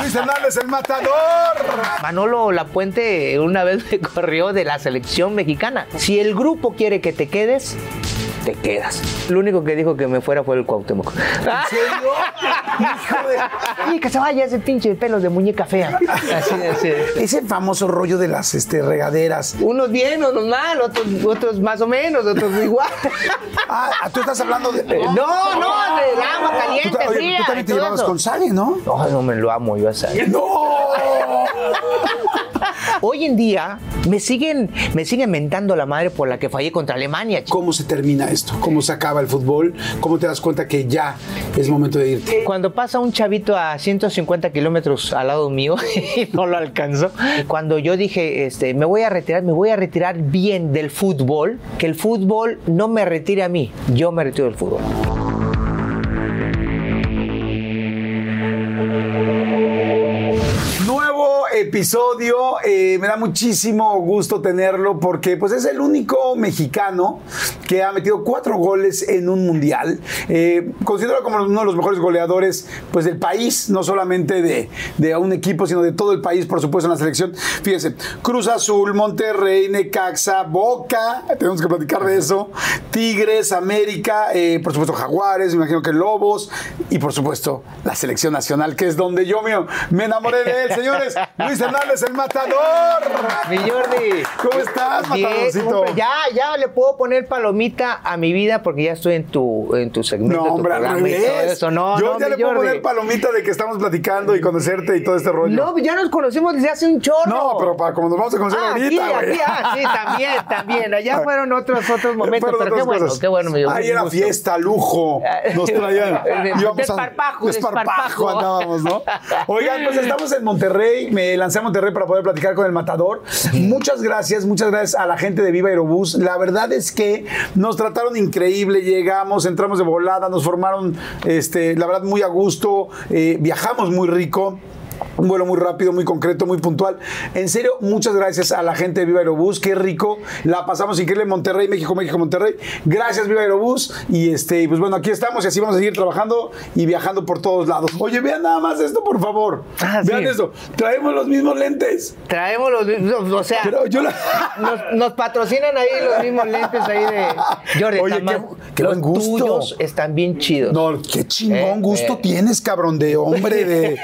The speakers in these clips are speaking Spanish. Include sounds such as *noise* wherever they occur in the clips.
Luis Hernández, el matador. Manolo Lapuente una vez *laughs* me corrió de la selección mexicana. Si el grupo quiere que te quedes, te quedas. Lo único que dijo que me fuera fue el Cuauhtémoc. ¿En serio? Hijo de... Y que se vaya ese pinche pelos de muñeca fea. Así, así. Ese famoso rollo de las este, regaderas. Unos bien, unos mal, otros, otros más o menos, otros *laughs* igual. Ah, tú estás hablando de. No, no, del agua Tú, caliente, oye, fría. tú también te llevabas eso. con Sale, ¿no? No, no me lo amo yo a Sale. ¡No! Hoy en día me siguen, me siguen mentando la madre por la que fallé contra Alemania. ¿Cómo se termina esto? ¿Cómo se acaba el fútbol? ¿Cómo te das cuenta que ya es momento de irte? Cuando pasa un chavito a 150 kilómetros al lado mío *laughs* y no lo alcanzo, cuando yo dije, este, me voy a retirar, me voy a retirar bien del fútbol, que el fútbol no me retire a mí, yo me retiro del fútbol. Episodio, eh, me da muchísimo gusto tenerlo porque pues es el único mexicano que ha metido cuatro goles en un mundial. Eh, considero como uno de los mejores goleadores pues del país, no solamente de, de un equipo, sino de todo el país, por supuesto, en la selección. Fíjense, Cruz Azul, Monterrey, Necaxa, Boca, tenemos que platicar de eso, Tigres, América, eh, por supuesto Jaguares, me imagino que Lobos y por supuesto la selección nacional, que es donde yo mío, me enamoré de él, señores. Luis *laughs* Hernández, el matador. Mi Jordi. ¿Cómo estás, matadorcito? ya, ya le puedo poner palomita a mi vida porque ya estoy en tu, en tu segmento. No, hombre, al revés. eso. No, yo no, ya mi le puedo Jordi. poner palomita de que estamos platicando y conocerte y todo este rollo. No, ya nos conocimos desde hace un chorro. No, pero para como nos vamos a conocer Ah, ahorita, aquí, aquí, ah, sí, también, también. Allá *laughs* fueron otros otros momentos, pero qué bueno, qué bueno. dio Ahí era fiesta, lujo. *laughs* Nos traían. Desparpajo, desparpajo desparpajo. andábamos, ¿no? *laughs* Oigan, pues estamos en Monterrey. Me lancé a Monterrey para poder platicar con el matador. Muchas gracias, muchas gracias a la gente de Viva Aerobús. La verdad es que nos trataron increíble. Llegamos, entramos de volada, nos formaron, este, la verdad, muy a gusto. eh, viajamos muy rico. Un vuelo muy rápido, muy concreto, muy puntual. En serio, muchas gracias a la gente de Viva Aerobús. Qué rico. La pasamos increíble en Monterrey, México, México, Monterrey. Gracias, Viva Aerobús. Y este, pues bueno, aquí estamos y así vamos a seguir trabajando y viajando por todos lados. Oye, vean nada más esto, por favor. Ah, vean sí. esto. Traemos los mismos lentes. Traemos los mismos, o sea, Pero yo la. *laughs* nos, nos patrocinan ahí los mismos lentes ahí de Jordi. Oye, qué- qué los buen gusto. tuyos están bien chidos. No, qué chingón Eh, gusto eh. tienes, cabrón, de hombre, de,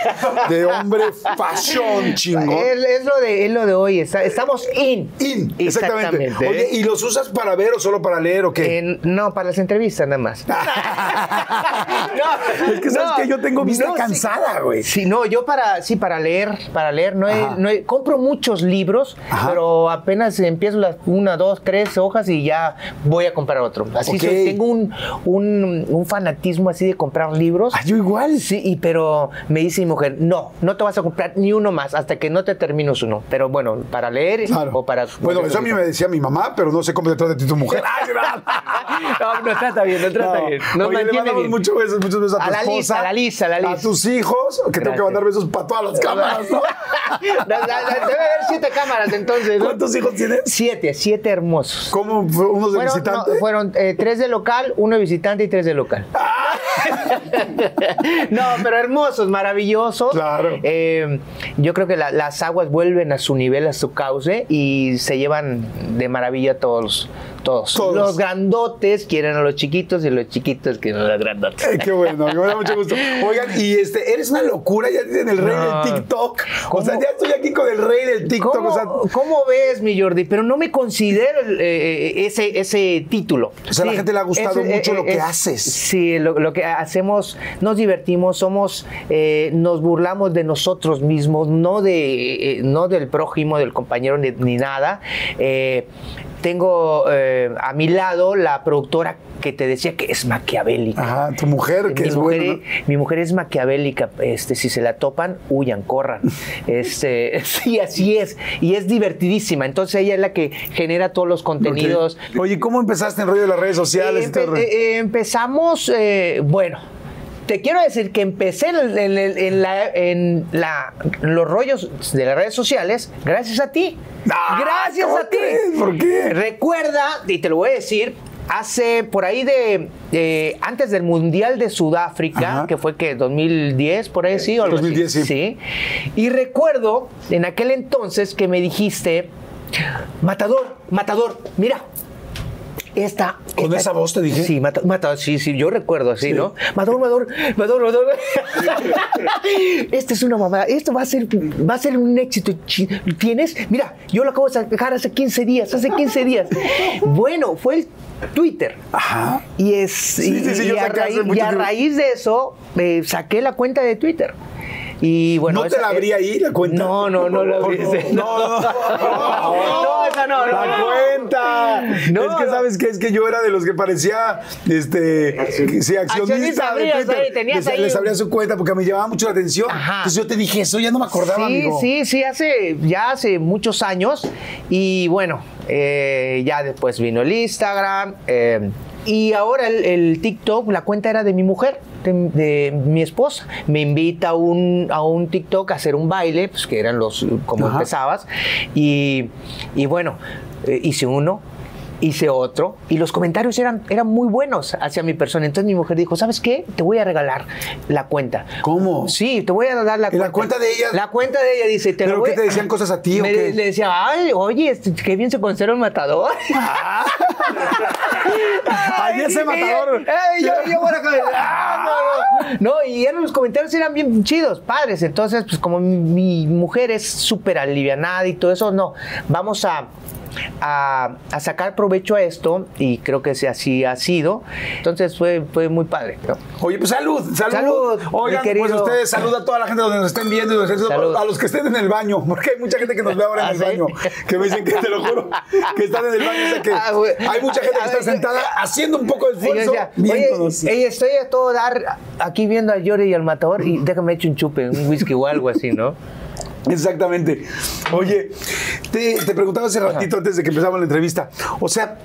de *laughs* hombre fashion, *laughs* chingón. Es, es lo de, es lo de hoy, está- estamos in. In, exactamente. Exactamente. Oye, ¿y los usas para ver o solo para leer o qué? No, para las entrevistas nada más. *laughs* Es que sabes que yo tengo vista cansada, güey. Sí, no, yo para, sí, para leer, para leer, no, he- no he- compro muchos libros, Ajá. pero apenas empiezo las una, dos, tres hojas y ya voy a comprar otro. Así Ok. soy, tengo un, un, un fanatismo así de comprar libros. Ah, yo igual. Sí, y, pero me dice mi mujer, no, no te vas a comprar ni uno más hasta que no te termines uno. Pero bueno, para leer Claro. o para... Bueno, eso a mí me decía mi mamá, pero no sé cómo te trata a ti tu mujer. *laughs* No, no trata bien, no trata No. bien. Nos Oye, le mandamos bien. muchos besos, muchos besos a tu A la esposa, Lisa, a la Lisa, a la Lisa. tus hijos, que tengo que Gracias. mandar besos para todas las cámaras, ¿no? *laughs* Debe haber siete cámaras entonces. ¿no? ¿Cuántos hijos tienes? Siete, siete hermosos. ¿Cómo? ¿Unos de Fueron, visitante? no, fueron eh, tres de local, uno de visitante y tres de local. *laughs* no, pero hermosos, maravillosos. Claro. Eh, yo creo que la- las aguas vuelven a su nivel, a su cauce y se llevan de maravilla todos. Todos. Todos. Los grandotes quieren a los chiquitos y los chiquitos quieren a los grandotes. Ay, qué bueno, me da mucho gusto. Oigan, y este, eres una locura, ya dicen el rey No. del TikTok. O sea, ya estoy aquí con el rey del TikTok. ¿Cómo, O sea, cómo ves, mi Jordi? Pero no me considero el, eh, ese, ese título. O sea, a la gente le ha gustado es- mucho lo que es- haces. Sí, lo, lo que hacemos, nos divertimos, somos, eh, nos burlamos de nosotros mismos, no, de, eh, no del prójimo, del compañero, ni, ni nada. Tengo eh, a mi lado la productora que te decía que es maquiavélica. ajá, tu mujer, que es mujer, buena. ¿no? mi mujer es maquiavélica, este, si se la topan, huyan, corran. *laughs* Este, sí, así es. Y es divertidísima. Entonces ella es la que genera todos los contenidos. Ok. Oye, ¿cómo empezaste en rollo de las redes sociales? y todo eh, empezamos, eh, bueno. Te quiero decir que empecé en, en- en- en la- en la- los rollos de las redes sociales gracias a ti. Ah, gracias ¿cómo a ti. ¿Por qué? Recuerda, y te lo voy a decir, hace por ahí de eh, antes del Mundial de Sudáfrica, Ajá. que fue que 2010, por ahí sí, o algo así. 2010, sí. sí. Y recuerdo en aquel entonces que me dijiste, Matador, Matador, mira. Esta, ¿Con esta- esa voz te dije? Sí, mata- sí, sí, yo recuerdo así, Sí. ¿no? Matador, Matador, Matador, Matador. *laughs* Esta es una mamada, esto va a ser, va a ser un éxito. ¿Tienes? Mira, yo lo acabo de sacar hace 15 días, hace 15 días. Bueno, fue el Twitter. Ajá. Y es Sí, y, sí, sí, y yo a, raíz, y a raíz de eso eh, saqué la cuenta de Twitter. Y bueno, ¿No te esa- la abrí ahí, la cuenta? No, no, no la abrí. No, no, no. No, esa no, no, La no. cuenta. No, es que sabes que es que yo era de los que parecía este sí, accionista de Twitter. ahí, tenías les, ahí les un- abría su cuenta porque me llamaba mucho la atención. Ajá. Entonces yo te dije eso, ya no me acordaba, sí, amigo. sí, sí, hace, ya hace muchos años. Y bueno, eh, ya después vino el Instagram. eh, y ahora el, el TikTok, la cuenta era de mi mujer, de, de mi esposa. Me invita a un, a un TikTok a hacer un baile, pues que eran los, como Ajá. empezabas. Y, y bueno, eh, hice uno. Hice otro y los comentarios eran, eran muy buenos hacia mi persona. Entonces mi mujer dijo, ¿sabes qué? Te voy a regalar la cuenta. ¿Cómo? Sí, te voy a dar la ¿Y la cuenta de ella? La cuenta de ella dice, te ¿Pero voy qué te decían cosas a ti o Me- qué? Le decía, ay, oye, este, qué bien se conserva el matador. *laughs* Ay, ese y- matador. Ay, yo, yo acá, ah, no, no. No, y eran, los comentarios eran bien chidos, padres. Entonces, pues como mi, mi mujer es súper alivianada y todo eso, no, vamos a, a, a sacar provecho a esto y creo que sí, así ha sido. Entonces fue, fue muy padre. ¿no? Oye, pues salud, salud. Salud, Oigan, pues ustedes, salud a toda la gente donde nos estén viendo y nos estén- Salud. a los que estén en el baño, porque hay mucha gente que nos ve ahora en ¿Ah, el sí? baño, que me dicen que te lo juro, que están en el baño, o sea que Ah, hay mucha gente que está sentada haciendo un poco de esfuerzo. Oye, estoy a todo dar aquí viendo a Yori y al matador y déjame echar un chupe, un whisky o algo así, ¿no? Exactamente. Oye, te, te preguntaba hace ratito antes de que empezamos la entrevista. O sea,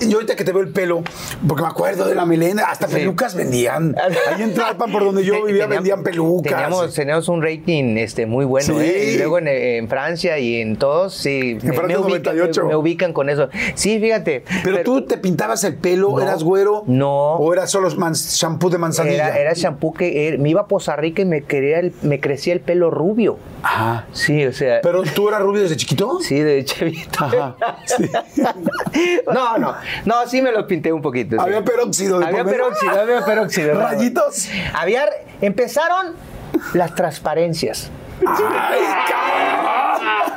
yo ahorita que te veo el pelo, porque me acuerdo de la melena, hasta Sí. pelucas vendían. *laughs* Ahí en Tlalpan, por donde yo vivía, teníamos- vendían pelucas. Teníamos, teníamos un rating este, muy bueno, Sí. ¿eh? Y luego en, en Francia y en todos, sí. En Francia me, ubican, 98. me ubican con eso. Sí, fíjate. Pero, tú te pintabas el pelo, No. eras güero. No. O era solo man- shampoo de manzanilla. Era, era shampoo que er- me iba a Poza Rica y me, quería el- me crecía el pelo rubio. Ajá. Sí, o sea. Pero tú eras rubio desde chiquito. Sí, de chavito. Ajá. Sí. *laughs* No, no, no, sí me lo pinté un poquito. sí. Había peróxido de Había peróxido, había peróxido. Rayitos. Había, empezaron las transparencias. Ay, cabrón.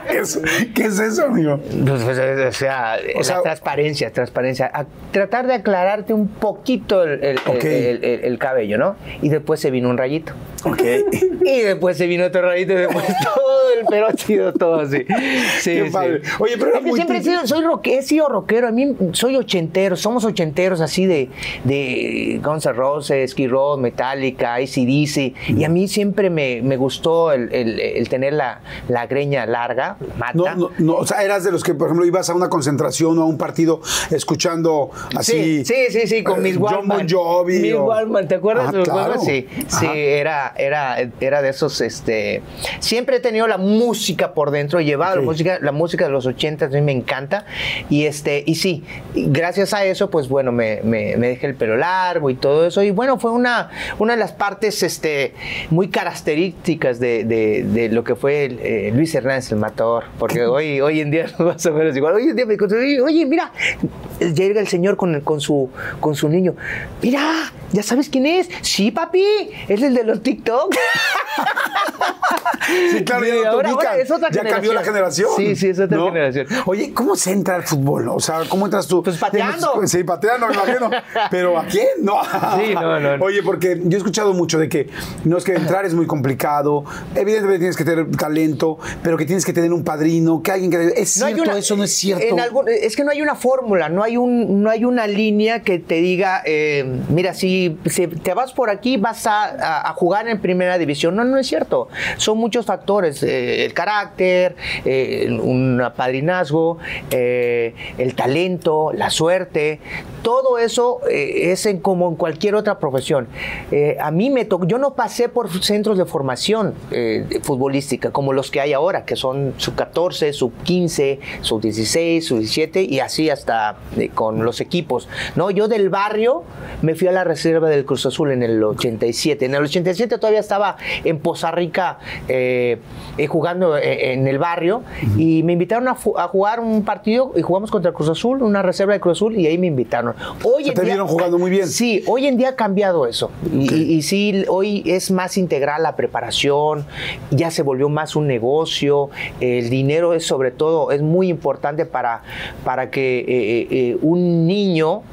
¿Qué es, qué es eso, amigo? Pues, pues, o sea, la sea- transparencia, transparencia. A tratar de aclararte un poquito el, el- Ok. el- el- el cabello, ¿no? Y después se vino un rayito. Ok. *laughs* Y después se vino otro rayito y después *laughs* todo el peróxido, todo así. Sí, Qué sí. padre. Oye, pero Es que siempre he sido, soy roque- he sido rockero. A mí soy ochentero, somos ochenteros así de, de Guns N' Roses, Skid Row, Metallica, ACDC. Y a mí siempre me, me gustó el tener la, la greña larga, mata. No, no, no, o sea, eras de los que, por ejemplo, ibas a una concentración o a un partido escuchando así. Sí, sí, sí, sí, con eh, mis John Walkman. Bon Jovi. Mis o- Walkman, ¿te acuerdas Ah, de los claro. Walkman? Sí, sí, era, era, era de esos, este, siempre he tenido la música por dentro, he llevado la música, la música de los 80 a mí me encanta, y este, y sí, gracias a eso, pues bueno, me, me, me dejé el pelo largo y todo eso, y bueno, fue una, una de las partes, este, muy características de, de- de lo que fue eh, Luis Hernández, el matador, porque hoy, hoy en día *laughs* más o menos igual, hoy en día me encontré, oye, mira, llega el señor con, con, su, con su niño, mira, ¿ya sabes quién es? Sí, papi, es el de los TikTok. *laughs* Sí, claro, ya ahora- ahora es otra ya cambió la generación. Sí, sí, es otra ¿no? generación. Oye, ¿cómo se entra al fútbol? O sea, ¿cómo entras tú? Pues pateando. *laughs* Sí, pateando, me imagino. Pero ¿a quién? No. Sí, no, no, no. Oye, porque yo he escuchado mucho de que no es que entrar es muy complicado. Evidentemente tienes que tener talento, pero que tienes que tener un padrino, que alguien que. ¿Es No hay cierto una- eso? ¿No es cierto? en algún- es que no hay una fórmula, no hay, un, no hay una línea que te diga, eh, mira, si, si te vas por aquí vas a, a- a jugar en primera división. No, no es cierto. Son muchos factores. eh, el carácter, eh, un padrinazgo, el talento, la suerte. Todo eso es en, como en cualquier otra profesión. A mí me tocó, yo no pasé por centros de formación futbolística como los que hay ahora, que son sub 14, sub 15, sub 16, sub 17 y así hasta con los equipos. No, yo del barrio me fui a la reserva del Cruz Azul en el 87. En el 87 todavía estaba en Poza Rica eh, eh, jugando eh, en el barrio y me invitaron a, jugar un partido y jugamos contra el Cruz Azul, una reserva de Cruz Azul y ahí me invitaron. Hoy te vieron jugando muy bien. Sí, hoy en día ha cambiado eso. Y, sí, hoy es más integral la preparación, ya se volvió más un negocio, el dinero es sobre todo, es muy importante para, para que un niño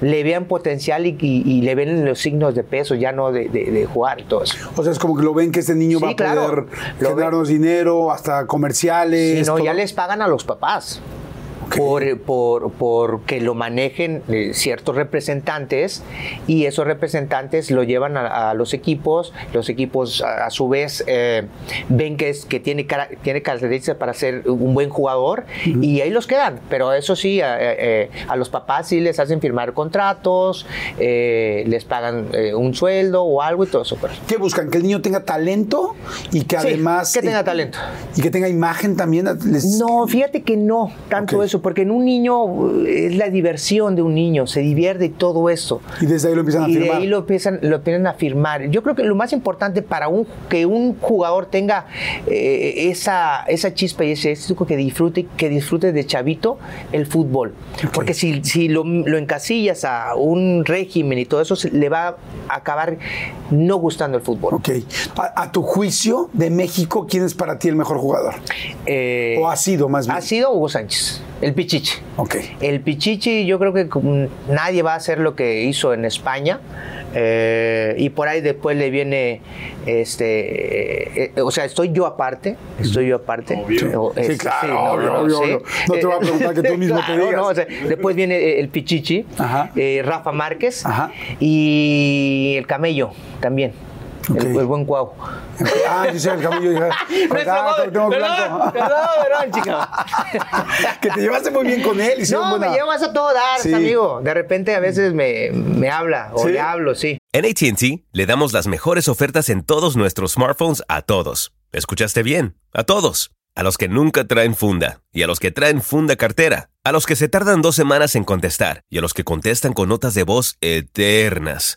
le vean potencial y, le ven los signos de peso, ya no de, jugar y todo eso. O sea, es como que lo ven que este niño va a poder generarnos dinero, hasta comerciales. Sí, no, ya les pagan a los papás por, por, por, que lo manejen eh, ciertos representantes y esos representantes lo llevan a, los equipos, los equipos a, su vez eh, ven que, es, que tiene, tiene características para ser un buen jugador y ahí los quedan, pero eso sí, eh, a, los papás sí les hacen firmar contratos, les pagan un sueldo o algo y todo eso. Pues. ¿Qué buscan? ¿Que el niño tenga talento y que además... que tenga talento. Y que tenga imagen también. No, fíjate que no, tanto eso porque en un niño eh, es la diversión de un niño, se divierte y todo eso. Y desde ahí lo empiezan a firmar. Y de ahí lo empiezan, lo empiezan a firmar. Yo creo que lo más importante para un, que un jugador tenga eh, esa, esa chispa y ese éxito que disfrute, que disfrute de chavito el fútbol. Porque si, si lo, lo, encasillas a un régimen y todo eso, le va a acabar no gustando el fútbol. Ok. A, tu juicio, de México, ¿quién es para ti el mejor jugador? Eh, ¿O ha sido más bien? Ha sido Hugo Sánchez. El Pichichi. Ok. El Pichichi, yo creo que nadie va a hacer lo que hizo en España. Eh, y por ahí después le viene, este, eh, o sea, estoy yo aparte, estoy yo aparte. Obvio. sí, claro, obvio, no, te voy a preguntar que tú mismo *laughs* te digas. después viene el Pichichi, eh, Rafa Márquez y el Camello también. El, buen cuau. Ah, dice el camello. Dije, *laughs* perdón, perdón, perdón, chica. *laughs* que te llevaste muy bien con él. no, me llevas a todo dar, amigo. De repente a veces me, me habla o le hablo, sí. En ATT le damos las mejores ofertas en todos nuestros smartphones a todos. ¿Escuchaste bien? A todos. A los que nunca traen funda y a los que traen funda cartera. A los que se tardan dos semanas en contestar y a los que contestan con notas de voz eternas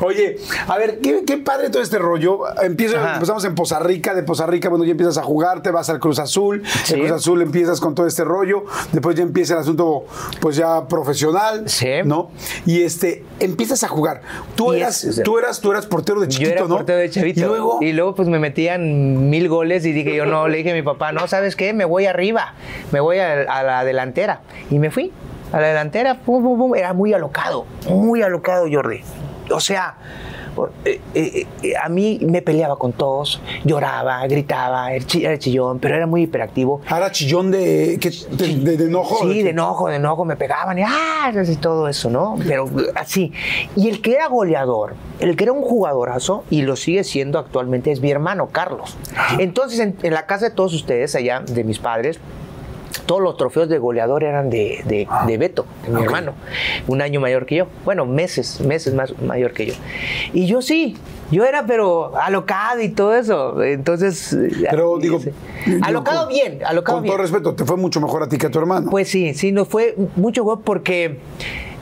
Oye, a ver, qué, padre todo este rollo. Empieza, empezamos en Poza Rica, de Poza Rica, bueno, ya empiezas a jugar, te vas al Cruz Azul, en Cruz Azul empiezas con todo este rollo, después ya empieza el asunto, pues ya profesional, ¿no? Y este, empiezas a jugar. Tú eras, tú eras, tú eras portero de chiquito, yo era ¿no? portero de chavito. Y luego, y luego, pues me metían mil goles y dije yo no, le dije a mi papá, no, ¿sabes qué? Me voy arriba, me voy a la delantera y me fui a la delantera, era muy alocado, muy alocado Jordi. O sea, eh, eh, eh, a mí me peleaba con todos, lloraba, gritaba, era chillón, pero era muy hiperactivo. ¿Era chillón de, de, enojo? Sí, de, enojo, de enojo, me pegaban y, ¡ah! y todo eso, ¿no? Pero así. Y el que era goleador, el que era un jugadorazo y lo sigue siendo actualmente es mi hermano Carlos. Entonces, en, en la casa de todos ustedes, allá de mis padres, todos los trofeos de goleador eran de, de, ah. Beto, de mi hermano, un año mayor que yo. Bueno, meses, meses más mayor que yo. Y yo sí, yo era pero alocado y todo eso. Entonces. Pero digo. alocado bien, alocado con bien. todo respeto, te fue mucho mejor a ti que a tu hermano. Pues sí, sí, nos fue mucho mejor porque.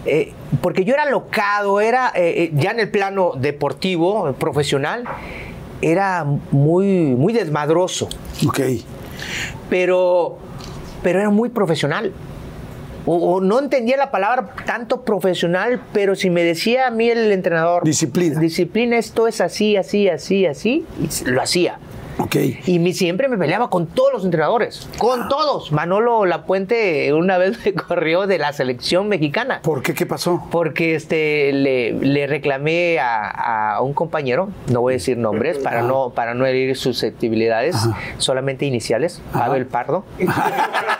Eh, porque yo era alocado, era eh, eh, ya en el plano deportivo, profesional, era muy, muy desmadroso, Ok. pero, pero era muy profesional. O, o no entendía la palabra tanto profesional, pero si me decía a mí el entrenador, Disciplina. disciplina, esto es así, así, así, así, y lo hacía. Ok. Y mi- siempre me peleaba con todos los entrenadores, con todos. Manolo Lapuente una vez *laughs* me corrió de la selección mexicana. ¿Por qué? ¿Qué pasó? Porque este, le, le reclamé a, a un compañero, no voy a decir nombres para no, para no herir susceptibilidades, solamente iniciales, Pavel Pardo. *laughs*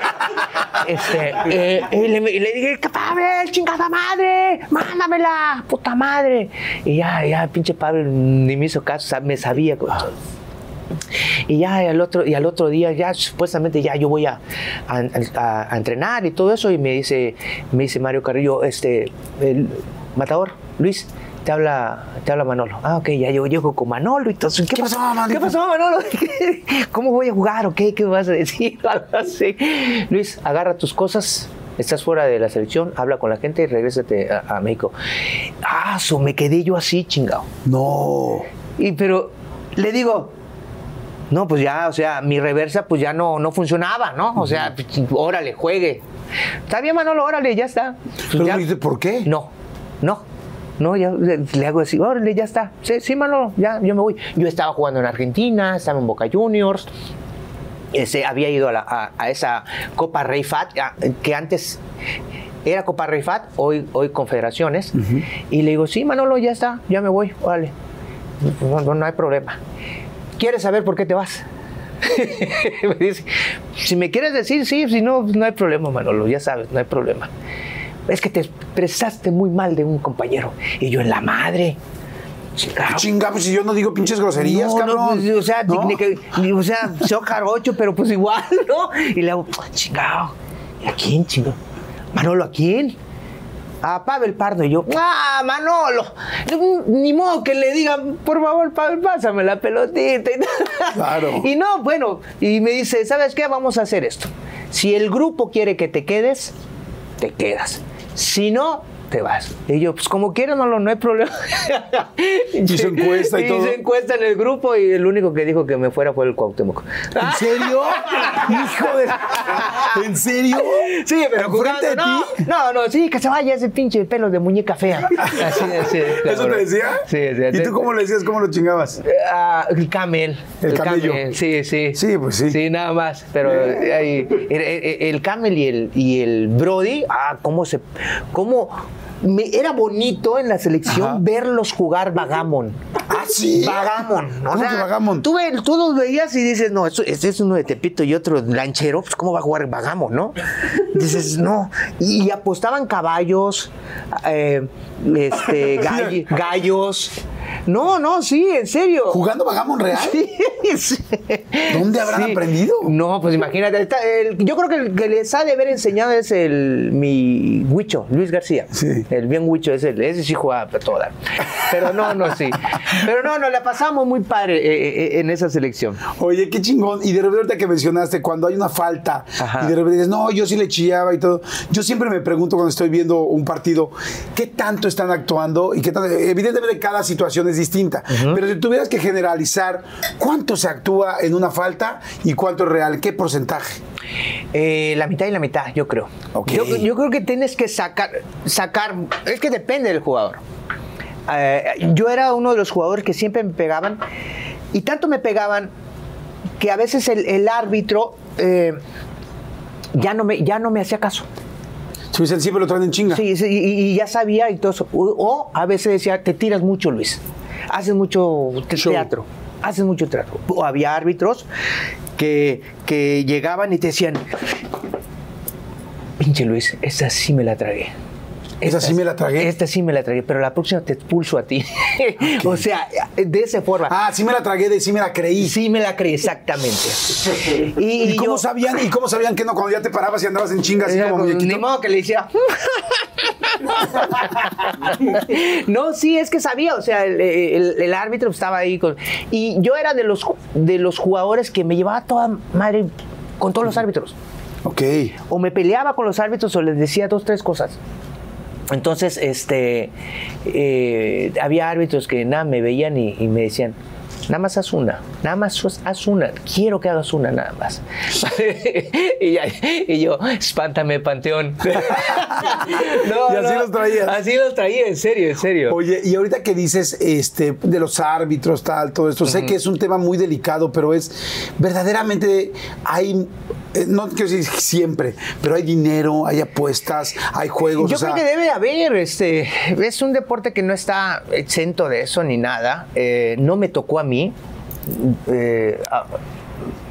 Este, eh, y, le, le dije, "¿Qué Pavel, chingada madre, mándamela, puta madre. Y ya, ya, pinche Pavel ni me hizo caso, o sea, me sabía. Y ya al otro, y al otro día, ya supuestamente ya yo voy a, a- a- a entrenar y todo eso. Y me dice, me dice Mario Carrillo, este, el matador, Luis, te habla, te habla Manolo. Ah, ok, ya yo llego con Manolo y todo. eso. ¿Qué pasó, Manolito? ¿Qué pasó, Manolo? *laughs* ¿Cómo voy a jugar o qué? ¿Qué vas a decir? *laughs* Así. Luis, agarra tus cosas. Estás fuera de la selección, habla con la gente y regrésate a, a México. Ah, so me quedé yo así, chingado. No. Y pero le digo, no, pues ya, o sea, mi reversa pues ya no, no funcionaba, ¿no? O sea, pues, órale, juegue. Está bien, Manolo, órale, ya está. Pues Pero ya- dijiste, ¿por qué? No, no. No, ya le, le hago así, órale, ya está. Sí, sí, Manolo, ya, yo me voy. Yo estaba jugando en Argentina, estaba en Boca Juniors. Ese, había ido a, la- a- a esa Copa Rey Fat, a- que antes era Copa Rey Fat, hoy, hoy Confederaciones. Y le digo, sí, Manolo, ya está, ya me voy, órale. No, no, no hay problema. ¿Quieres saber por qué te vas? *laughs* me dice, si me quieres decir, sí, si no, no hay problema, Manolo, ya sabes, no hay problema. Es que te expresaste muy mal de un compañero. Y yo en la madre. Chingado. Chinga, pues si yo no digo pinches groserías, No, no, cabrón. pues, o sea, ¿No? o sea, soy jarocho, pero pues igual, ¿no? Y le hago, chingado. ¿Y a quién, chingado? Manolo, ¿a quién? A Pavel Pardo. Y yo, ¡ah, Manolo! Ni modo que le digan, por favor, Pavel, pásame la pelotita. Y, *laughs* Claro. y no, bueno, y me dice, ¿sabes qué? Vamos a hacer esto. Si el grupo quiere que te quedes, te quedas. Si no, te vas. Y yo, pues como quieras, no, no hay problema. *laughs* Hizo encuesta y todo. Hizo encuesta en el grupo y el único que dijo que me fuera fue el Cuauhtémoc. ¿En serio? Hijo de... *laughs* ¿En serio? Sí, pero ¿Enfrente de jugando, ti? no, no, no, sí, que se vaya ese pinche pelo de muñeca fea. Así, así, ¿Eso te decía? Sí, sí. ¿Y tú cómo le decías? ¿Cómo lo chingabas? Ah, el camel. El camello. Sí, sí. Sí, pues sí. Sí, nada más. Pero ahí, el, el- el camel y el, y el Brody, ah, cómo se. cómo. Me- era bonito en la selección Ajá. verlos jugar Vagamon. Ah, sí. Vagamon. O ¿Cómo sea, que Vagamon? Tú, ve- tú los veías y dices, no, este es uno de Tepito y otro lanchero, pues ¿cómo va a jugar Vagamon, no? Dices, no. Y, y apostaban caballos, eh, este, *laughs* gall- gallos. No, no, sí, en serio. ¿Jugando Vagamon Real? Sí, *laughs* sí. ¿Dónde habrán Sí. aprendido? No, pues imagínate. está el- yo creo que el que les ha de haber enseñado es el mi Huicho, Luis García. Sí. El bien Huicho es el, ese sí juega a todo dar. Pero no, no, sí. Pero no, nos la pasamos muy padre eh, eh, en esa selección. Oye, qué chingón. Y de repente ahorita que mencionaste, cuando hay una falta Ajá. y de repente dices, no, yo sí le chillaba y todo. Yo siempre me pregunto cuando estoy viendo un partido, ¿qué tanto están actuando? Y qué tanto, evidentemente cada situación es distinta. Pero si tuvieras que generalizar, ¿cuánto se actúa en una falta y cuánto es real? ¿Qué porcentaje? Eh, la mitad y la mitad, yo creo. Yo, yo creo que tienes que sacar, sacar, es que depende del jugador. Eh, yo era uno de los jugadores que siempre me pegaban y tanto me pegaban que a veces el, el árbitro eh, ya, no me, ya no me hacía caso. Si dicen, siempre lo traen en chinga. Sí, sí, y, y ya sabía y todo eso. O, o a veces decía, te tiras mucho, Luis. Haces mucho te- Show. teatro. Haces mucho teatro. O había árbitros que, que llegaban y te decían, pinche Luis, esta sí me la tragué. ¿Esa sí me la tragué? Esta sí me la tragué, pero la próxima te expulso a ti. *laughs* o sea, de esa forma. Ah, sí me la tragué de sí me la creí. Sí me la creí, exactamente. *laughs* Y, ¿Y, cómo yo- sabían? ¿Y cómo sabían que no cuando ya te parabas y andabas en chinga así como como, muñequito? Ni modo que le hiciera. *laughs* no, sí, es que sabía, o sea, el, el- el árbitro estaba ahí con. Y yo era de los, de los jugadores que me llevaba toda madre con todos los árbitros. Ok. O me peleaba con los árbitros o les decía dos, tres cosas. Entonces, este, eh, había árbitros que nada me veían y, y me decían, Nada más haz una, nada más haz una. Quiero que hagas una nada más. *laughs* y, ya- y yo, espántame, Panteón. *laughs* No, Y así no, los traías. Así los traía, en serio, en serio. Oye, y ahorita que dices este, de los árbitros, tal, todo esto, sé que es un tema muy delicado, pero es verdaderamente hay, eh, no quiero decir siempre, pero hay dinero, hay apuestas, hay juegos. Yo o sea, creo que debe de haber, este, es un deporte que no está exento de eso ni nada. Eh, no me tocó a mí. Eh, a-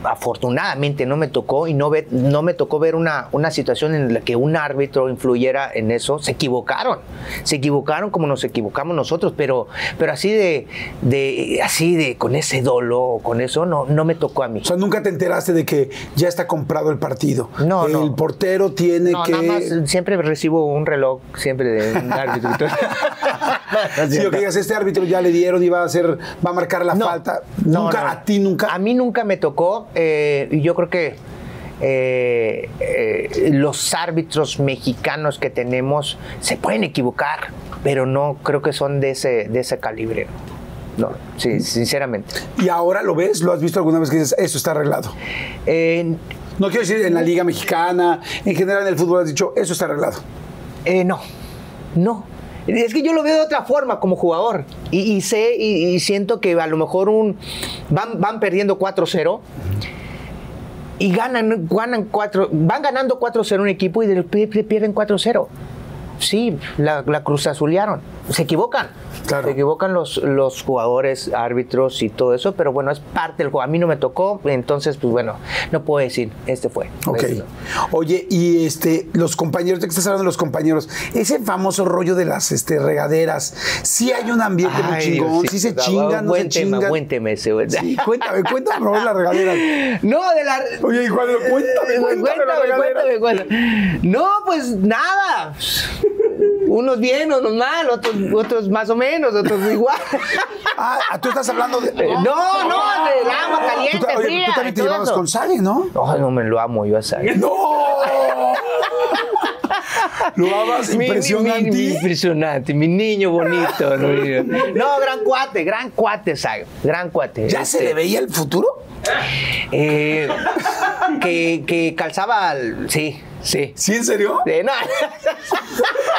afortunadamente no me tocó y no, ve- no me tocó ver una, una situación en la que un árbitro influyera en eso. Se equivocaron, se equivocaron como nos equivocamos nosotros, pero, pero así de, de así de con ese dolo o con eso no, no me tocó a mí. O sea, nunca te enteraste de que ya está comprado el partido. No, el no. portero tiene No, que. nada más siempre recibo un reloj siempre de un *laughs* árbitro. es Sí, que digas, este árbitro ya le dieron y va a hacer, va a marcar la No, falta. no, nunca, no. a ti nunca. A mí nunca me tocó. Eh, y yo creo que eh, eh, los árbitros mexicanos que tenemos se pueden equivocar, pero no creo que son de ese, de ese calibre. No, sí, sinceramente. Y ahora lo ves, lo has visto alguna vez que dices, eso está arreglado. Eh, No quiero decir en la Liga Mexicana, en general en el fútbol has dicho, eso está arreglado. Eh, no, no. Es que yo lo veo de otra forma como jugador. Y, y sé y, y siento que a lo mejor un van, van perdiendo 4-0 y ganan, ganan 4, van ganando 4-0 un equipo y de pierden 4-0. Sí, la, la cruz azulearon. Se equivocan. Claro. Se equivocan los, los jugadores, árbitros y todo eso, pero bueno, es parte del juego. A mí no me tocó, entonces, pues bueno, no puedo decir, este fue. Ok. Este. Oye, y este, los compañeros, de que estás hablando de los compañeros, ese famoso rollo de las este, regaderas, sí hay un ambiente muy chingón, sí se chingan, no buen se tema, chingan. buen tema ese. güey. Sí, cuéntame, cuéntame, por las regaderas. *laughs* No, de la. Oye, Juan, cuéntame, *laughs* cuéntame, la regadera. cuéntame, cuéntame. No, pues nada. Unos bien, unos mal, otros, otros más o menos, otros igual. *laughs* Ah, tú estás hablando de. Eh, No, no, del agua Tú, caliente, ta- oye, fría, tú también te llevabas eso. con Sale, ¿no? No, no me lo amo yo a Sale. ¡No! *laughs* Lo amas impresionante. mi- mi- impresionante, mi niño bonito. No, No, gran cuate, gran cuate, Sale. Gran cuate. ¿Ya se Este, le veía el futuro? eh, que, que calzaba, al- sí, sí. ¿Sí, en serio? No. *laughs*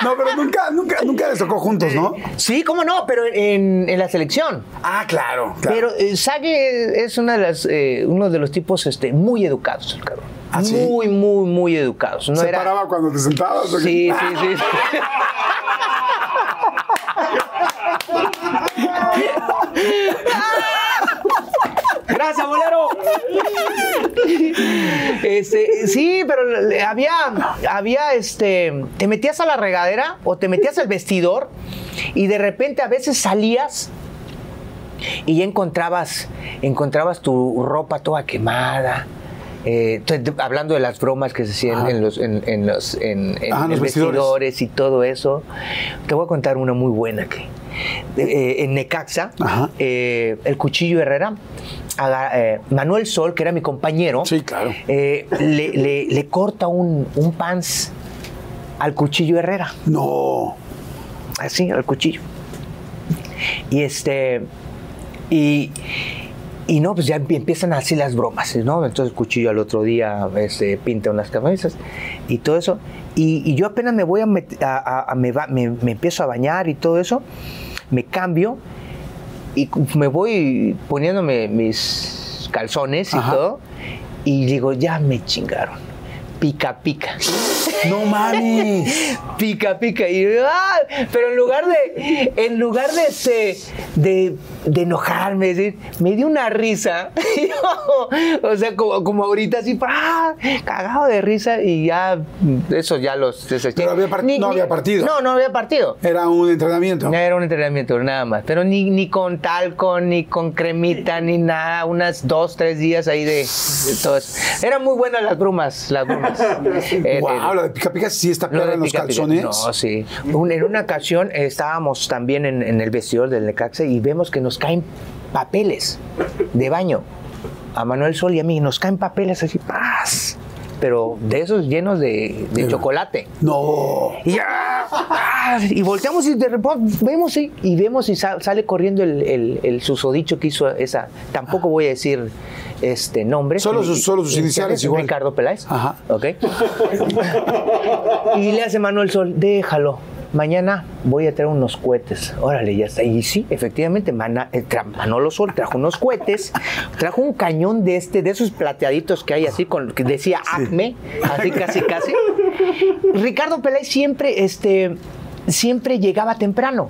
No, pero nunca, nunca, nunca les tocó juntos, ¿no? Sí, cómo no, pero en, en la selección. Ah, claro, claro. Pero eh, Sage es una de las, eh, uno de los tipos este, muy educados, el cabrón. ¿Ah, sí? Muy, muy, muy educados. No ¿Se era... paraba cuando te sentabas? qué? Sí, sí, sí. *laughs* *laughs* Gracias, bolero. Este, sí, pero había, había, este, te metías a la regadera o te metías al vestidor y de repente a veces salías y ya encontrabas, encontrabas tu ropa toda quemada. Eh, hablando de las bromas que se hacían en los, en, en los, en, en- Ajá, en los vestidores. vestidores y todo eso. Te voy a contar una muy buena que eh, en Necaxa, eh, el cuchillo Herrera, eh, Manuel Sol, que era mi compañero, Sí, claro. le, le- le corta un, un pants al cuchillo Herrera No. así al cuchillo. Y este y y no, pues ya empie- empiezan así las bromas, ¿no? Entonces el cuchillo al otro día este, pinta unas cabezas y todo eso. Y, y yo apenas me voy a, met- a- a- a- me, va- me- me empiezo a bañar y todo eso, me cambio y me voy poniéndome mis calzones y Ajá. todo. Y digo, ya me chingaron. Pica, pica. No mames. *laughs* pica, pica. Y, ¡ah! Pero en lugar de, en lugar de, este, de, de enojarme, decir, me dio una risa. Yo, *laughs* o sea, como, como ahorita así, ¡ah! cagado de risa y ya, eso ya los deseché. Pero había part- no había partido. No, no había partido. Era un entrenamiento. Era un entrenamiento, nada más. Pero ni, ni con talco, ni con cremita, ni nada. Unas dos, tres días ahí de, de todo eso. Eran muy buenas las brumas, las brumas. Wow, la de pica pica sí está de en los pica, pica. calzones. No, sí. Un- en una ocasión eh, estábamos también en, en el vestidor del Necaxa y vemos que nos caen papeles de baño. A Manuel Sol y a mí nos caen papeles así, ¡paz! Pero de esos llenos de, de Pero- chocolate. No. Y ya, ¡ah! y volteamos y de repente vemos y, y vemos y sa- sale corriendo el, el, el susodicho que hizo esa. Tampoco voy a decir este nombre. Solo sus- solo sus iniciales, igual. Ricardo Peláez. Ajá. Ok. *laughs* y le hace Manuel Sol, déjalo. Mañana voy a traer unos cohetes. Órale, ya está. Y sí, efectivamente, Mana- eh, Manolo Sol trajo unos cohetes, trajo un cañón de este, de esos plateaditos que hay así con que decía Acme, así casi casi. Ricardo Peláez siempre, este, siempre llegaba temprano.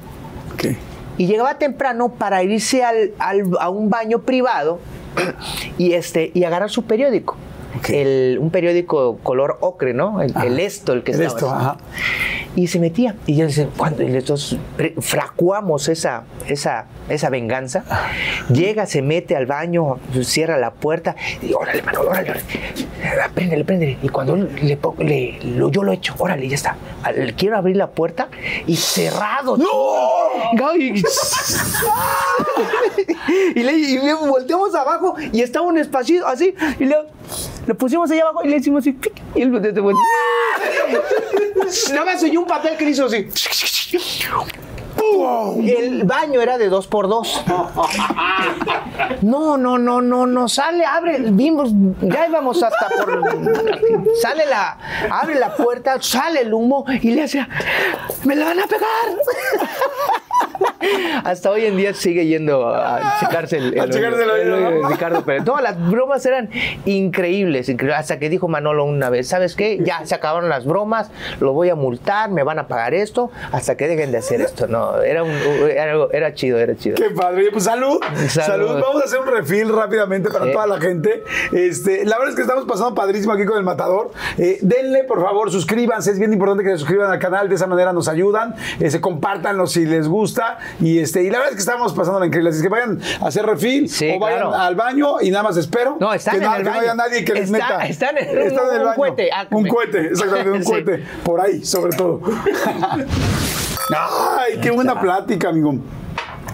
Y llegaba temprano para irse al, al- a un baño privado y, este, y agarrar su periódico. El- un periódico color ocre, ¿no? El, esto, el que El estaba. esto, ajá. Y se metía. Y yo decía, cuando entonces pre- fracuamos esa, esa, esa venganza, llega, se mete al baño, cierra la puerta y órale, mano, órale, órale. Préndele, préndele. Y cuando le, lo- yo lo echo, órale, ya está. Al- Quiero abrir la puerta y cerrado. ¡No! Y, *laughs* y le, y le volteamos abajo y estaba un espacio así. Y le, lo pusimos allá abajo y le hicimos así. Y él desde vuelta. Nada más oyó un papel que le hizo así. ¡Pum! El baño era de dos por dos. No, no, no, no, no sale, abre, vimos, ya íbamos hasta por. Sale la, abre la puerta, sale el humo y le hace, ¡me la van a pegar! *laughs* Hasta hoy en día sigue yendo a checarse el, A checarse el oído. Ricardo Pérez. Todas las bromas eran increíbles, increíbles, hasta que dijo Manolo una vez, ¿sabes qué? Ya se acabaron las bromas, lo voy a multar, me van a pagar esto, hasta que dejen de hacer esto. No, era, un, era, algo- era chido, era chido. Qué padre. Pues salud. salud. Salud. Vamos a hacer un refill rápidamente para Sí. toda la gente. Este, la verdad es que estamos pasando padrísimo aquí con el matador. Eh, denle, por favor, suscríbanse. Es bien importante que se suscriban al canal. De esa manera nos ayudan. Eh, se compártanlo si les gusta. Y este, y la verdad es que estamos pasando la increíble. Así que vayan a hacer refill Sí, o vayan claro. al baño y nada más espero. No, están que, en na- el que no haya nadie que les Está- meta. están en un- el un baño. cohete. Ah, Un me- cohete, exactamente, un *laughs* Sí. cohete. Por ahí, sobre todo. *laughs* Ay, qué buena plática, amigo.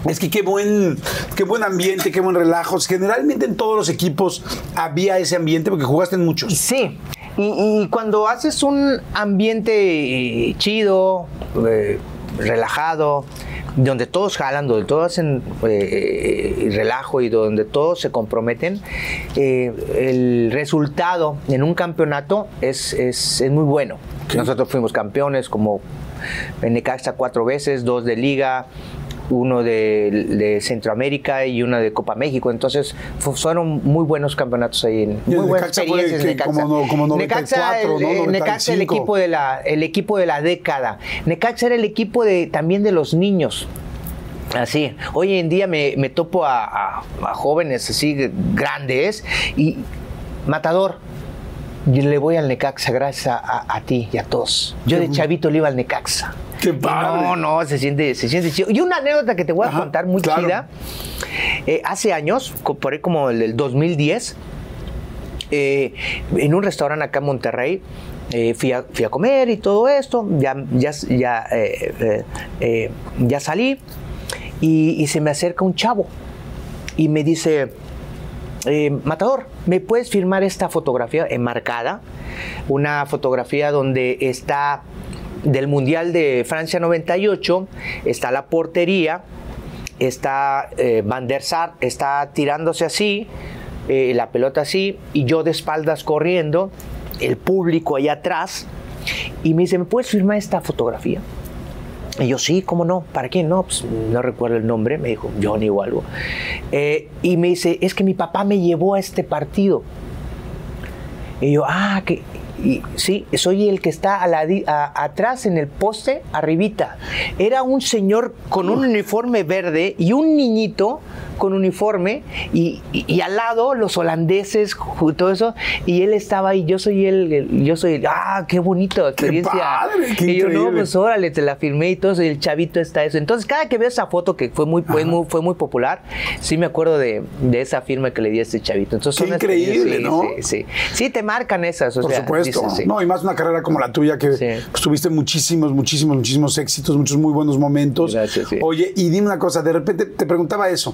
Es que qué buen, qué buen ambiente, qué buen relajo. Generalmente en todos los equipos había ese ambiente porque jugaste en muchos. Sí. Y, y cuando haces un ambiente eh, chido, eh, relajado, donde todos jalan, donde todos hacen eh, relajo y donde todos se comprometen, eh, el resultado en un campeonato es, es- es muy bueno. Nosotros fuimos campeones como en Necaxa cuatro veces, dos de liga, uno de, de Centroamérica y uno de Copa México. Entonces fu- fueron muy buenos campeonatos ahí. En, muy buenas Necaxa experiencias. Necaxa. como no- como 94, Necaxa, el, ¿no? eh, Necaxa, el 95. equipo de la, el equipo de la década. Necaxa era el equipo de también de los niños. Así, hoy en día me, me topo a, a- a jóvenes así grandes y Matador, yo le voy al Necaxa gracias a, ti y a todos. Yo de chavito le iba al Necaxa. Qué padre. No, no, se siente, se siente chido. Y una anécdota que te voy a Ajá, contar muy claro. chida. Eh, hace años, por ahí como el, el 2010, eh, en un restaurante acá en Monterrey, eh, fui, a, fui a comer y todo esto, ya, ya, ya, eh, ya salí y, y se me acerca un chavo y me dice, eh, Matador, ¿me puedes firmar esta fotografía enmarcada? Una fotografía donde está del Mundial de Francia 98, está la portería, está eh, Van der Sar, está tirándose así, eh, la pelota así, y yo de espaldas corriendo, el público allá atrás, y me dice, ¿me puedes firmar esta fotografía? Y yo, sí, ¿cómo no? ¿Para quién? No, pues no recuerdo el nombre, me dijo Johnny o algo. Eh, y me dice, es que mi papá me llevó a este partido. Y yo, ah, que y, sí, soy el que está a la di- a- atrás en el poste, arribita. Era un señor con un uniforme verde y un niñito con uniforme y, y- y al lado los holandeses, todo eso, y él estaba ahí, yo soy él, yo soy, él. ah, qué bonito experiencia. padre, qué y yo, no, pues órale, te la firmé y todo eso, y el chavito está eso. Entonces, cada que veo esa foto que fue muy, fue muy, fue muy popular, sí me acuerdo de, de esa firma que le di a este chavito. Entonces, Qué increíble, ¿no? Sí, sí. Sí, te marcan esas. o Por sea, supuesto. dices, sí. No, y más una carrera como la tuya que pues, tuviste muchísimos, muchísimos, muchísimos éxitos, muchos muy buenos momentos. Gracias. Oye, y dime una cosa, de repente te preguntaba eso.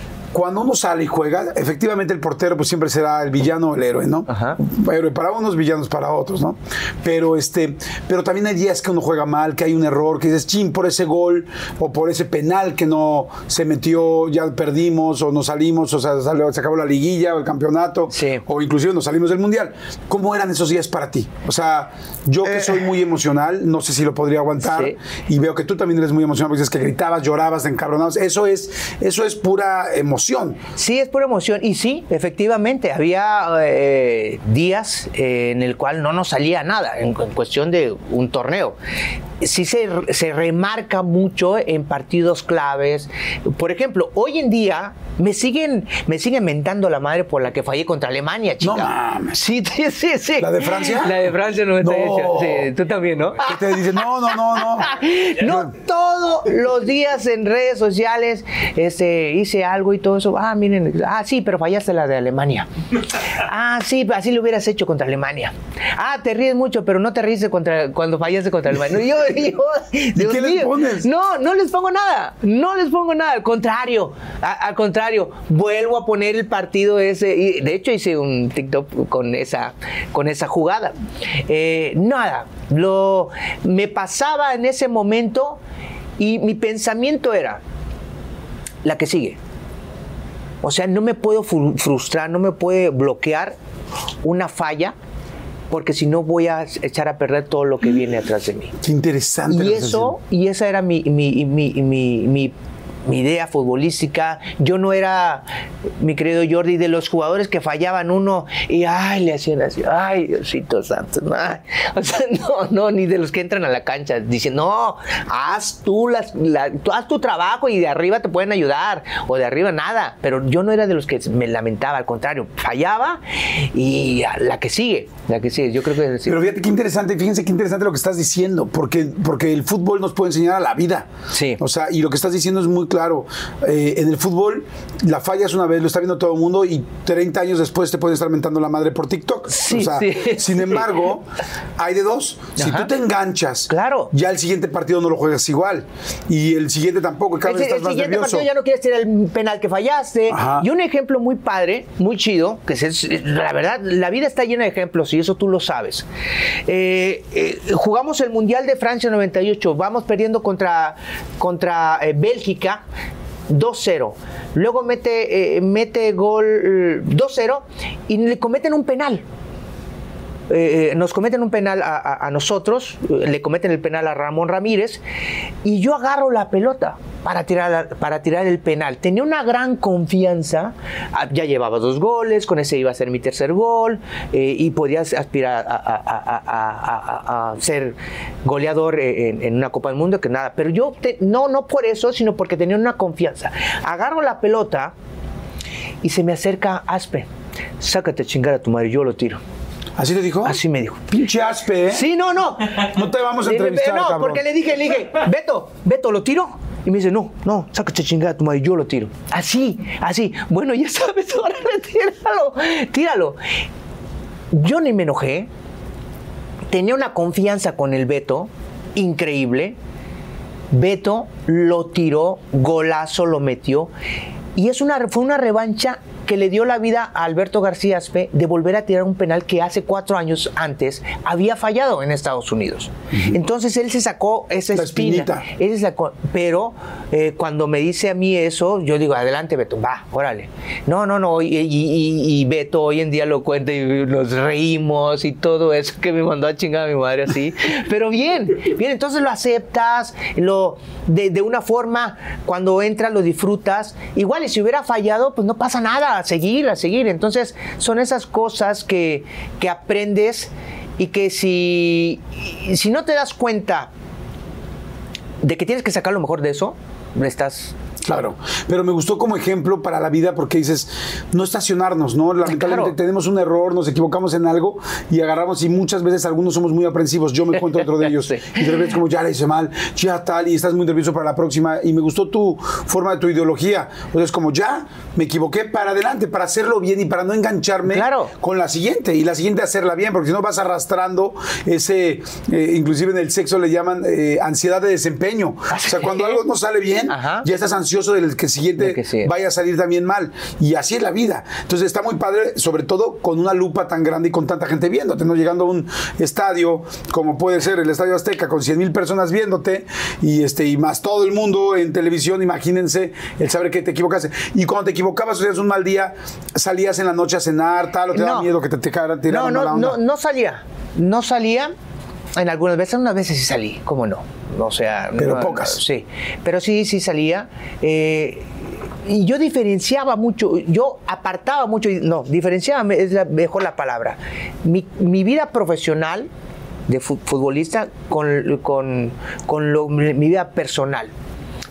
cuando uno sale y juega, efectivamente el portero pues siempre será el villano o el héroe, ¿no? Ajá. Héroe para unos, villanos para otros, ¿no? Pero este, pero también hay días que uno juega mal, que hay un error, que dices, chin, por ese gol o por ese penal que no se metió, ya perdimos o no salimos, o sea, salió- se acabó la liguilla o el campeonato, Sí. o inclusive nos salimos del mundial. ¿Cómo eran esos días para ti? O sea, yo que soy muy emocional, no sé si lo podría aguantar Sí. y veo que tú también eres muy emocional porque dices que gritabas, llorabas, te encabronabas. Eso es, eso es pura emoción. Sí, es pura emoción. Y sí, efectivamente, había eh, días eh, en el cual no nos salía nada en, en cuestión de un torneo. Sí se, se remarca mucho en partidos claves. Por ejemplo, hoy en día me siguen, me siguen mentando la madre por la que fallé contra Alemania, chica. No mames. Sí, *laughs* sí, sí, sí. ¿La de Francia? La de Francia 98. No. Sí, tú también, ¿no? Que te dicen, no, no, no, no. *laughs* No todos los días en redes sociales este, hice algo y todo eso. Ah, miren, ah, sí, pero fallaste la de Alemania. Ah, sí, así lo hubieras hecho contra Alemania. Ah, te ríes mucho, pero no te ríes contra, cuando fallaste contra Alemania. Yo, yo, Dios qué les pones? No, no les pongo nada. No les pongo nada. Al contrario, a- al contrario, vuelvo a poner el partido ese. Y de hecho, hice un TikTok con esa, con esa jugada. Eh, nada. Lo, me pasaba en ese momento y mi pensamiento era la que sigue. O sea, no me puedo fru- frustrar, no me puede bloquear una falla porque si no voy a echar a perder todo lo que viene atrás de mí. Qué interesante. Y eso, y esa era mi, mi, mi, mi, mi- idea futbolística. Yo no era, mi querido Jordi, de los jugadores que fallaban uno y ay, le hacían así, ay, Diosito Santo. no, ay. *laughs* O sea, no, no, ni de los que entran a la cancha. Dicen, no, haz tú, las, la- tú haz tu trabajo y de arriba te pueden ayudar, o de arriba nada. Pero yo no era de los que me lamentaba, al contrario, fallaba y la que sigue, la que sigue. Yo creo que sí. Pero fíjate qué interesante, fíjense qué interesante lo que estás diciendo, porque, porque el fútbol nos puede enseñar a la vida. Sí. O sea, y lo que estás diciendo es muy claro. Eh, en el fútbol, la falla es una vez, lo está viendo todo el mundo, y 30 años después te pueden estar mentando la madre por TikTok. Sí, o sea, sí. sin embargo, hay de dos. Si Ajá. tú te enganchas, Claro. ya el siguiente partido no lo juegas igual. Y el siguiente tampoco, cada El, vez estás el más siguiente nervioso. partido ya no quieres tirar el penal que fallaste. Ajá. Y un ejemplo muy padre, muy chido, que es, es- la verdad, la vida está llena de ejemplos y eso tú lo sabes. Eh, eh, jugamos el Mundial de Francia 98, vamos perdiendo contra, contra eh, Bélgica. 2-0. Luego mete, eh, mete gol eh, 2-0 y le cometen un penal. Eh, nos cometen un penal a, nosotros, eh, le cometen el penal a Ramón Ramírez y yo agarro la pelota para tirar, el penal. Tenía una gran confianza, ah, ya llevaba dos goles, con ese iba a ser mi tercer gol eh, y podía aspirar a, ser goleador eh, en, una Copa del Mundo, que nada, pero yo no, no por eso, sino porque tenía una confianza. Agarro la pelota y se me acerca Aspe, sácate a chingar a tu madre, yo lo tiro. ¿Así te dijo? Así me dijo. Pinche aspe, ¿eh? Sí, no, no. No te vamos a entrevistar, No, cabrón. porque le dije, le dije, Beto, Beto, ¿lo tiro? Y me dice, no, no, sácate chingada tu madre, yo lo tiro. Así, así. Bueno, ya *laughs* sabes, ahora tíralo, tíralo. Yo ni me enojé. Tenía una confianza con el Beto increíble. Beto lo tiró, golazo lo metió. Y es una, fue una revancha que le dio la vida a Alberto García Aspe de volver a tirar un penal que hace cuatro años antes había fallado en Estados Unidos. Entonces él se sacó esa La espina. espinita. Él se sacó- pero eh, cuando me dice a mí eso, yo digo, adelante Beto, va, órale. No, no, no, y, y- y- y Beto hoy en día lo cuenta y nos reímos y todo eso que me mandó a chingar a mi madre así. *laughs* Pero bien, bien, entonces lo aceptas, lo de, de una forma, cuando entras lo disfrutas. Igual, y si hubiera fallado, pues no pasa nada, a seguir, a seguir. Entonces, son esas cosas que, que aprendes y que si, si no te das cuenta de que tienes que sacar lo mejor de eso, estás... Claro, pero me gustó como ejemplo para la vida porque dices, no estacionarnos, ¿no? Lamentablemente Claro. tenemos un error, nos equivocamos en algo y agarramos y muchas veces algunos somos muy aprensivos, yo me cuento otro de *laughs* ellos Sí. y de repente como ya le hice mal, ya tal y estás muy nervioso para la próxima y me gustó tu forma de tu ideología, entonces como ya me equivoqué para adelante, para hacerlo bien y para no engancharme Claro. con la siguiente y la siguiente hacerla bien, porque si no vas arrastrando ese, eh, inclusive en el sexo le llaman eh, ansiedad de desempeño, o sea, cuando algo no sale bien, Ajá. ya estás ansioso ansioso del que siguiente De que sí. vaya a salir también mal. Y así es la vida. Entonces está muy padre, sobre todo con una lupa tan grande y con tanta gente viéndote, ¿no? Llegando a un estadio como puede ser el Estadio Azteca con 100 mil personas viéndote y, este, y más todo el mundo en televisión, imagínense el saber que te equivocaste. Y cuando te equivocabas, o sea, es un mal día, salías en la noche a cenar, tal, o te No. miedo que te, te No, tiraran mala no, onda. no, no salía. No salía. En algunas veces, unas veces sí salí, ¿cómo no? O sea, Pero no, pocas. no, sí, pero sí, sí salía. eh, y yo diferenciaba mucho, yo apartaba mucho, no, diferenciaba es la, mejor la palabra. Mi, mi vida profesional de fu- futbolista con, con, con lo- mi vida personal.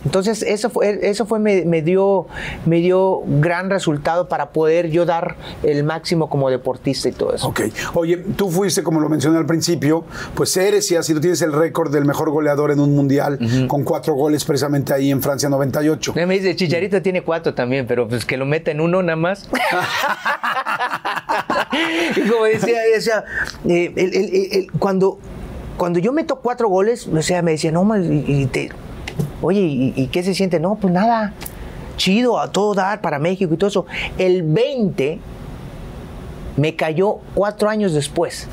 Entonces, eso fue, eso fue me, me dio, me dio gran resultado para poder yo dar el máximo como deportista y todo eso. Ok. Oye, tú fuiste, como lo mencioné al principio, pues eres y así tú tienes el récord del mejor goleador en un mundial con cuatro goles precisamente ahí en Francia 98. Me dice, Chicharito tiene cuatro también, pero pues que lo meta en uno nada más. *laughs* y como decía, decía eh, el- el- el- el- cuando, cuando yo meto cuatro goles, o sea, me decía, no, y- y te- oye, ¿y, y qué se siente? No, pues nada, chido, a todo dar para México y todo eso. El 20 me cayó cuatro años después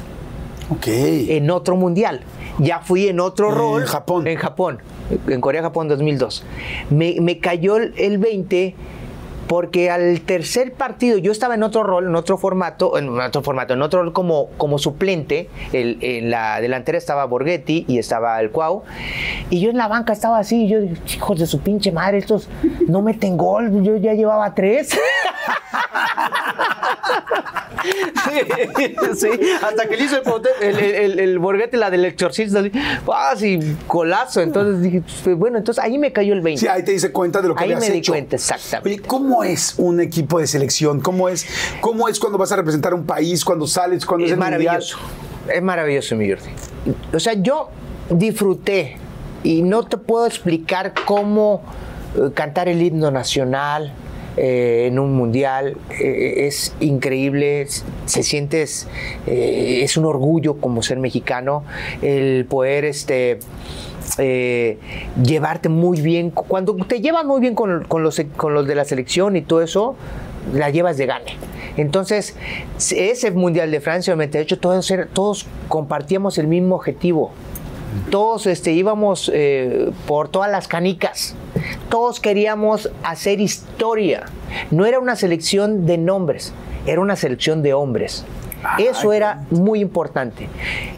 Ok. en otro mundial. Ya fui en otro En rol. Japón. En Japón. En Corea-Japón 2002. Me, me cayó el 20 porque al tercer partido yo estaba en otro rol, en otro formato, en otro formato, en otro rol como, como suplente. El- en la delantera estaba Borghetti y estaba el Cuau. Y yo en la banca estaba así. Y yo dije, hijos de su pinche madre, estos no meten gol. Yo ya llevaba tres. Sí, *laughs* sí, hasta que le hizo el, el, el, el- la del exorcista, así, ¡ah, sí, golazo! Entonces dije, pues, bueno, entonces ahí me cayó el 20. Sí, ahí te dice cuenta de lo que Ahí habías me di cuenta, exactamente. Oye, ¿cómo es un equipo de selección? ¿Cómo es, cómo es cuando vas a representar un país, cuando sales, cuando es, es el mundial? maravilloso. Es maravilloso, mi Jordi. O sea, yo disfruté y no te puedo explicar cómo eh, cantar el himno nacional eh, en un mundial eh, es increíble. Se sientes, eh, es un orgullo como ser mexicano el poder este eh, llevarte muy bien. Cuando te llevas muy bien con, con los, con los de la selección y todo eso, la llevas de gane. Entonces, ese Mundial de Francia 98, todos, todos compartíamos el mismo objetivo. Todos este, íbamos eh, por todas las canicas. Todos queríamos hacer historia. No era una selección de nombres, era una selección de hombres. Eso era muy importante.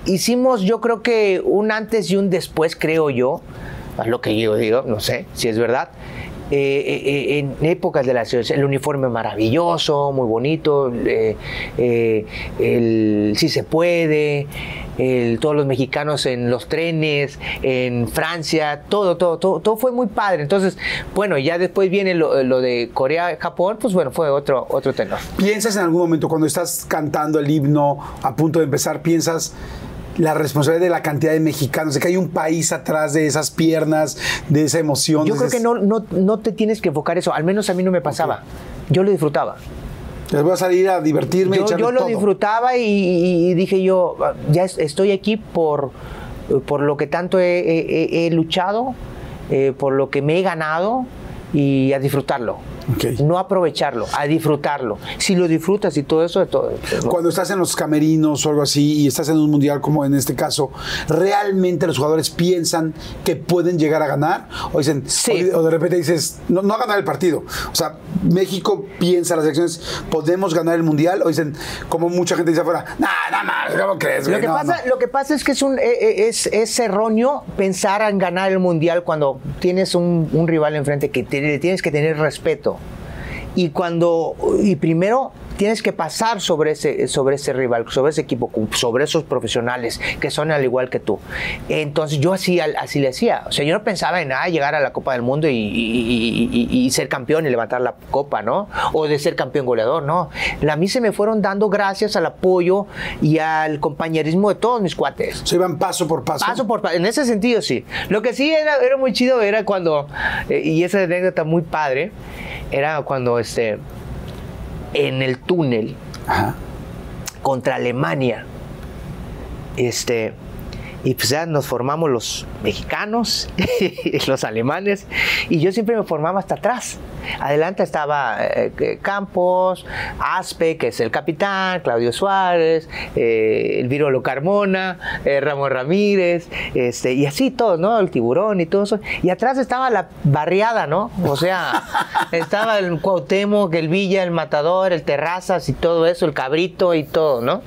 Hicimos, yo creo que un antes y un después, creo yo, a lo que yo digo, no sé si es verdad. Eh, eh, en épocas de la el uniforme maravilloso, muy bonito, eh, el si se puede, todos los mexicanos en los trenes, en Francia, todo, todo, todo, todo fue muy padre. Entonces, bueno, ya después viene lo, lo de Corea, Japón, pues bueno, fue otro, otro tenor. ¿Piensas en algún momento cuando estás cantando el himno a punto de empezar, piensas la responsabilidad de la cantidad de mexicanos, de que hay un país atrás de esas piernas, de esa emoción? Yo creo que no, no, no te tienes que enfocar eso, al menos a mí no me pasaba. Yo lo disfrutaba. Les voy a salir a divertirme Yo, lo todo. disfrutaba y, dije yo, ya es- estoy aquí por, por lo que tanto he, he- he luchado, eh, por lo que me he ganado y a disfrutarlo. No aprovecharlo, a disfrutarlo. Si lo disfrutas y todo eso, de todo. ¿no? Cuando estás en los camerinos o algo así y estás en un mundial como en este caso, ¿realmente los jugadores piensan que pueden llegar a ganar? O dicen, Sí. o, de repente dices, no, no a ganar el partido. O sea, México piensa las elecciones, ¿podemos ganar el mundial? O dicen, como mucha gente dice afuera, nah, nada más, ¿cómo crees? Lo que, No, pasa, no". lo que pasa es que es, un, eh, eh, es, es erróneo pensar en ganar el mundial cuando tienes un, un rival enfrente que te- tienes que tener respeto. Y cuando, y primero tienes que pasar sobre ese, sobre ese rival, sobre ese equipo, sobre esos profesionales que son al igual que tú. Entonces yo así, así le hacía. O sea, yo no pensaba en ah, llegar a la Copa del Mundo y, y- y- y- y ser campeón y levantar la copa, ¿no? O de ser campeón goleador, no. A mí se me fueron dando gracias al apoyo y al compañerismo de todos mis cuates. O sea, iban paso por paso. Paso por paso, en ese sentido sí. Lo que sí era, era muy chido era cuando, eh, y esa anécdota muy padre, era cuando este, en el túnel Ajá. contra Alemania, este, Y pues ya nos formamos los mexicanos, *laughs* los alemanes, y yo siempre me formaba hasta atrás. Adelante estaba eh, Campos, Aspe, que es el capitán, Claudio Suárez, eh, Elviro Lo Carmona, eh, Ramón Ramírez, este, y así todo, ¿no? El tiburón y todo eso. Y atrás estaba la barriada, ¿no? O sea, *laughs* estaba el Cuauhtémoc, el Villa, el Matador, el Terrazas y todo eso, el Cabrito y todo, ¿no?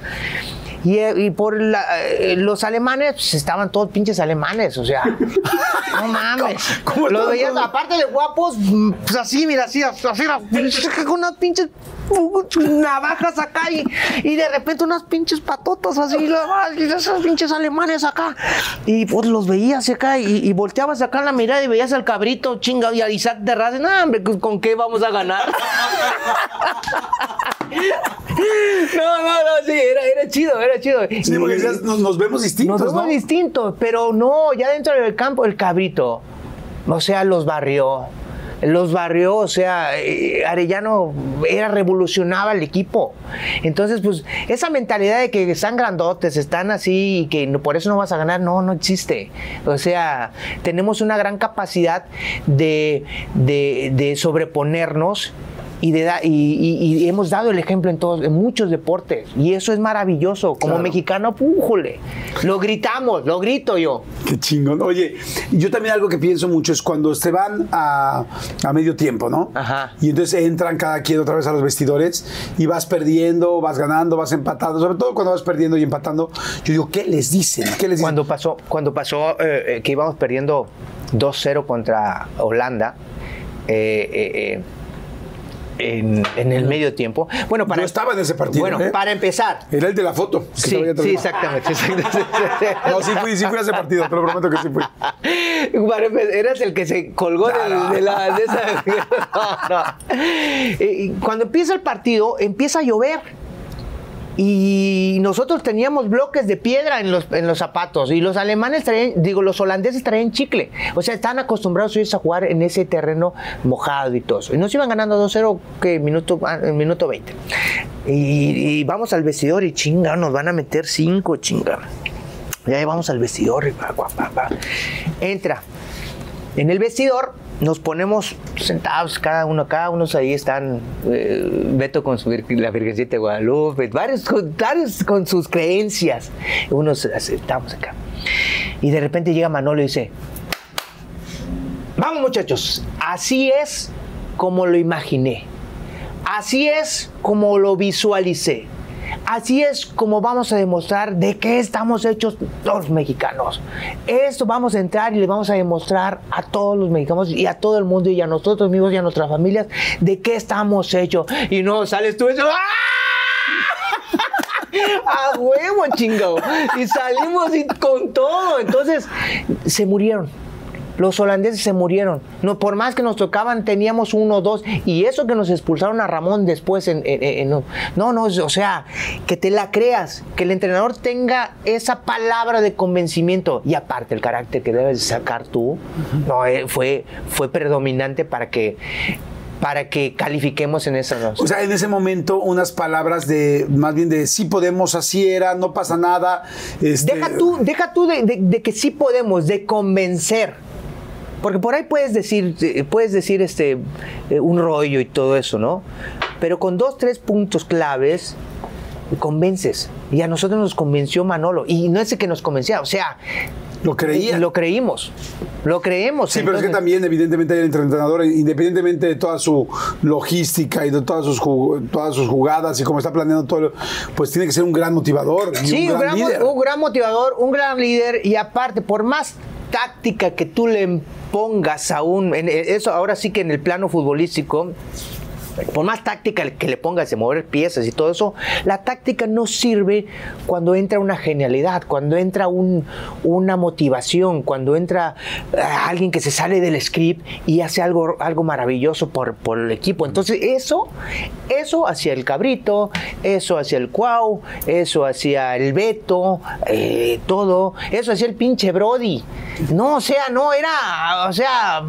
Y, y por la, eh, los alemanes, pues estaban todos pinches alemanes, o sea, *laughs* no mames. ¿Cómo Los veías, aparte de guapos, pues así, mira, así, así, con unas pinches navajas acá y, y de repente unas pinches patotas así, esos pinches alemanes acá. Y pues los veías acá y, y volteabas acá la mirada y veías al cabrito chingado y a Isaac de Raza. No, hombre, ¿con qué vamos a ganar? *laughs* *laughs* No, no, no, sí, era, era chido, era chido. Sí, porque Y- decías, nos, nos vemos distintos, nos vemos ¿no? distintos, pero no, ya dentro del campo, el cabrito, o sea, los barrió. Los barrió, o sea, eh, Arellano era revolucionaba el equipo. Entonces, pues, esa mentalidad de que están grandotes, están así y que por eso no vas a ganar, no, no existe. O sea, tenemos una gran capacidad de, de, de sobreponernos y, de da- y, y- y hemos dado el ejemplo en todos, en muchos deportes. Y eso es maravilloso. Como Claro. mexicano, pújole. Lo gritamos, lo grito yo. Qué chingón. Oye, yo también algo que pienso mucho es cuando se van a, a medio tiempo, ¿no? Ajá. Y entonces entran cada quien otra vez a los vestidores y vas perdiendo, vas ganando, vas empatando. Sobre todo cuando vas perdiendo y empatando. Yo digo, ¿qué les dicen? ¿Qué les dicen? Cuando pasó, cuando pasó eh, eh, que íbamos perdiendo 2-0 contra Holanda, eh, eh, en, en el medio tiempo. Bueno, para, Yo estaba en ese partido, Bueno, ¿eh? para empezar. Era el de la foto. Sí, sí, exactamente. *laughs* exactamente. No, sí fui, sí fui a ese partido, te lo prometo que sí fui. Para empe- Eras el que se colgó del- de, la, de esa. *laughs* No. Eh, Cuando empieza el partido, empieza a llover. Y nosotros teníamos bloques de piedra en los, en los zapatos. Y los alemanes traían, digo, los holandeses traían chicle. O sea, estaban acostumbrados a jugar en ese terreno mojado y todo. Y nos iban ganando 2-0 que minuto, ah, minuto 20. Y, vamos al vestidor y chinga, nos van a meter 5, chinga. Ya vamos al vestidor y pa, pa, pa. Entra. En el vestidor nos ponemos sentados, cada uno, cada uno ahí están, eh, Beto con su la Virgencita de Guadalupe, varios varios con sus creencias. Unos estamos acá. Y de repente llega Manolo y dice, vamos muchachos, así es como lo imaginé. Así es como lo visualicé. Así es como vamos a demostrar de qué estamos hechos los mexicanos. Esto vamos a entrar y le vamos a demostrar a todos los mexicanos y a todo el mundo y a nosotros mismos y a nuestras familias de qué estamos hechos. Y no sales tú eso. *laughs* A huevo, chingado. Y salimos y con todo. Entonces, se murieron. Los holandeses se murieron. No, por más que nos tocaban, teníamos uno, dos. Y eso que nos expulsaron a Ramón después en, en- en- en- no, no, o sea, que te la creas, que el entrenador tenga esa palabra de convencimiento. Y aparte el carácter que debes sacar tú, no, eh, fue, fue predominante para que para que califiquemos en esa O sea, en ese momento unas palabras de, más bien de sí podemos, así era, no pasa nada. este, Deja tú, deja tú de, de- de que sí podemos, de convencer. Porque por ahí puedes decir, eh, puedes decir este eh, un rollo y todo eso, ¿no? Pero con dos, tres puntos claves convences. Y a nosotros nos convenció Manolo. Y no es el que nos convencía, o sea, Lo creía. lo creímos. Lo creemos. Sí, pero es que también, evidentemente, el entrenador, independientemente de toda su logística y de todas sus, todas sus jugadas y cómo está planeando todo, pues tiene que ser un gran motivador y Sí, un gran, líder. un gran motivador, un gran líder y aparte, por más táctica que tú le pongas a un, en eso ahora sí que en el plano futbolístico, por más táctica que le pongas de mover piezas y todo eso, la táctica no sirve cuando entra una genialidad, cuando entra un- una motivación, cuando entra eh, alguien que se sale del script y hace algo, algo maravilloso por, el equipo. Entonces, eso, eso hacia el cabrito, eso hacia el cuau, eso hacia el Beto, eh, todo, eso hacia el pinche Brody. No, o sea, no, era, o sea,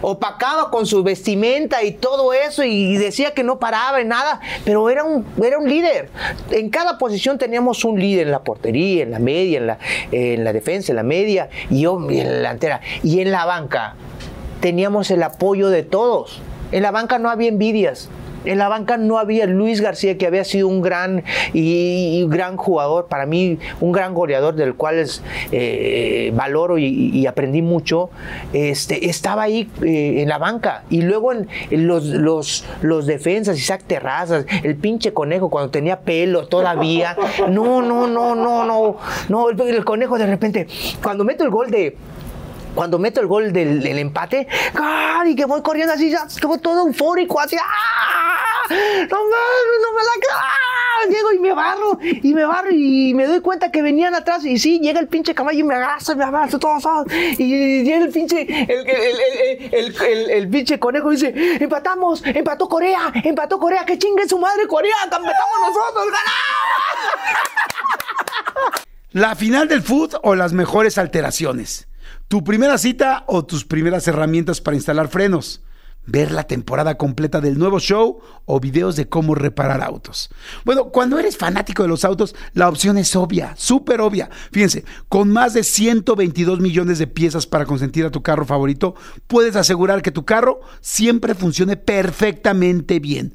opacaba con su vestimenta y todo eso y decía que no paraba en nada, pero era un, era un líder. En cada posición teníamos un líder en la portería, en la media, en la, en la defensa, en la media y yo en la delantera. Y en la banca teníamos el apoyo de todos. En la banca no había envidias. En la banca no había Luis García, que había sido un gran y, gran jugador, para mí un gran goleador del cual eh, valoro y, aprendí mucho. Este, estaba ahí eh, en la banca. Y luego en, los, los, los, defensas, Isaac Terrazas, el pinche conejo cuando tenía pelo todavía. No, no, no, no, no. No, el conejo de repente, cuando meto el gol de cuando meto el gol del, empate, y que voy corriendo así, ya, todo eufórico, así, ¡ah! No me, no me la ¡ah! Llego y me barro, y me barro, y me doy cuenta que venían atrás, y sí, llega el pinche caballo y me abraza, me abraza, todo, y llega el pinche, el, el, el, el, pinche conejo dice, empatamos, empató Corea, empató Corea, que chingue su madre Corea, empatamos nosotros, ganamos. La final del foot o las mejores alteraciones. Tu primera cita o tus primeras herramientas para instalar frenos ver la temporada completa del nuevo show o videos de cómo reparar autos. Bueno, cuando eres fanático de los autos, la opción es obvia, súper obvia. Fíjense, con más de 122 millones de piezas para consentir a tu carro favorito, puedes asegurar que tu carro siempre funcione perfectamente bien.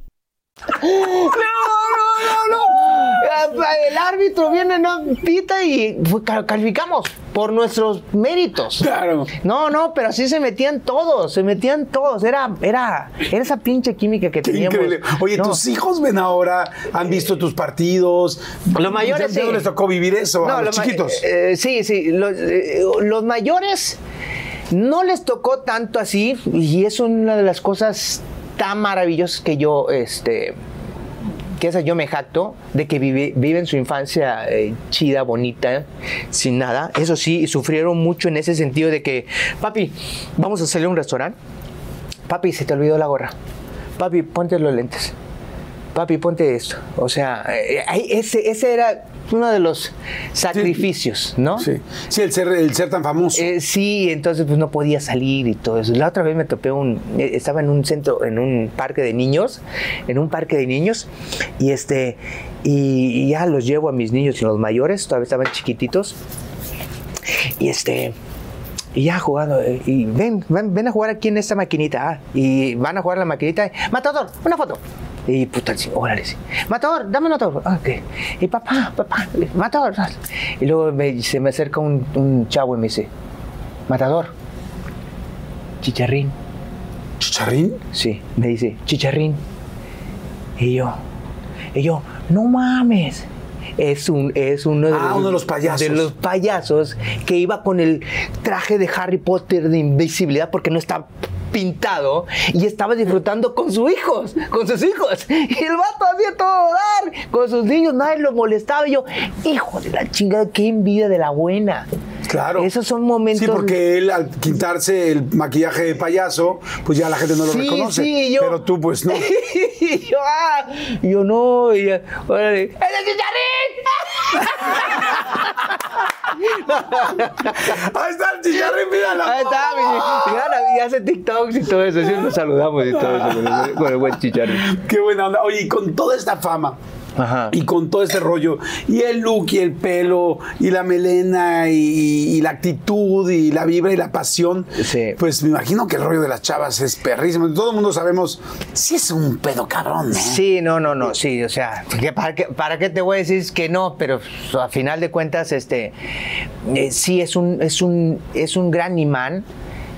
el árbitro viene, no pita y calificamos por nuestros méritos. Claro. No, no, pero así se metían todos, se metían todos. Era, era, era esa pinche química que teníamos. Increíble. Oye, tus hijos ven ahora, han visto tus partidos. Los mayores. ¿Ya, les tocó vivir eso a los, chiquitos? Eh, sí, sí. Los, eh, los mayores no les tocó tanto así y es una de las cosas tan maravillosas que yo, este que esa yo me jacto de que vive, viven su infancia eh, chida, bonita, sin nada. Eso sí, sufrieron mucho en ese sentido de que, papi, vamos a salir a un restaurante. Papi, se te olvidó la gorra. Papi, ponte los lentes. Papi, ponte esto. O sea, eh, ese, ese era uno de los sacrificios, ¿no? Sí, sí el, ser, el ser tan famoso. Eh, sí, entonces pues no podía salir y todo eso. La otra vez me topé un, eh, estaba en un centro, en un parque de niños, en un parque de niños, y este, y, ya los llevo a mis niños y los mayores, todavía estaban chiquititos, y este, y ya jugando, y ven, ven, ven, a jugar aquí en esta maquinita, ah, y van a jugar la maquinita, matador, una foto. Y puta, órale, sí. Matador, dame un matador. Ah, y papá, papá, matador. Y luego se me acerca un, un, chavo y me dice, matador, chicharrín. ¿Chicharrín? Sí, me dice, chicharrín. Y yo, y yo, no mames. Es, un, es uno, de, ah, los, uno de los payasos. De los payasos que iba con el traje de Harry Potter de invisibilidad porque no está pintado y estaba disfrutando con sus hijos, con sus hijos. Y el vato hacía todo dar con sus niños, nadie lo molestaba. Y yo, hijo de la chingada, qué envidia de la buena. Claro. Esos son momentos. Sí, porque él al quitarse el maquillaje de payaso, pues ya la gente no lo reconoce. Sí, yo... Pero tú, pues no. *laughs* yo, ah, yo no. Y, órale, ¡Es el! *laughs* Ahí está el chicharrín, míralo. Ahí está, mi, y hace TikToks y todo eso. Así nos saludamos y todo eso con el, buen chicharrín. Qué buena onda. Oye, y con toda esta fama, y con todo este rollo, y el look y el pelo, y la melena, y, la actitud, y la vibra y la pasión, pues me imagino que el rollo de las chavas es perrísimo. Todo el mundo sabemos, si es un pedo cabrón, ¿no? Sí, no, no, no, sí, o sea, para, qué, ¿para qué te voy a decir que no? Pero a final de cuentas, este, eh, sí es un, es, un, es un gran imán,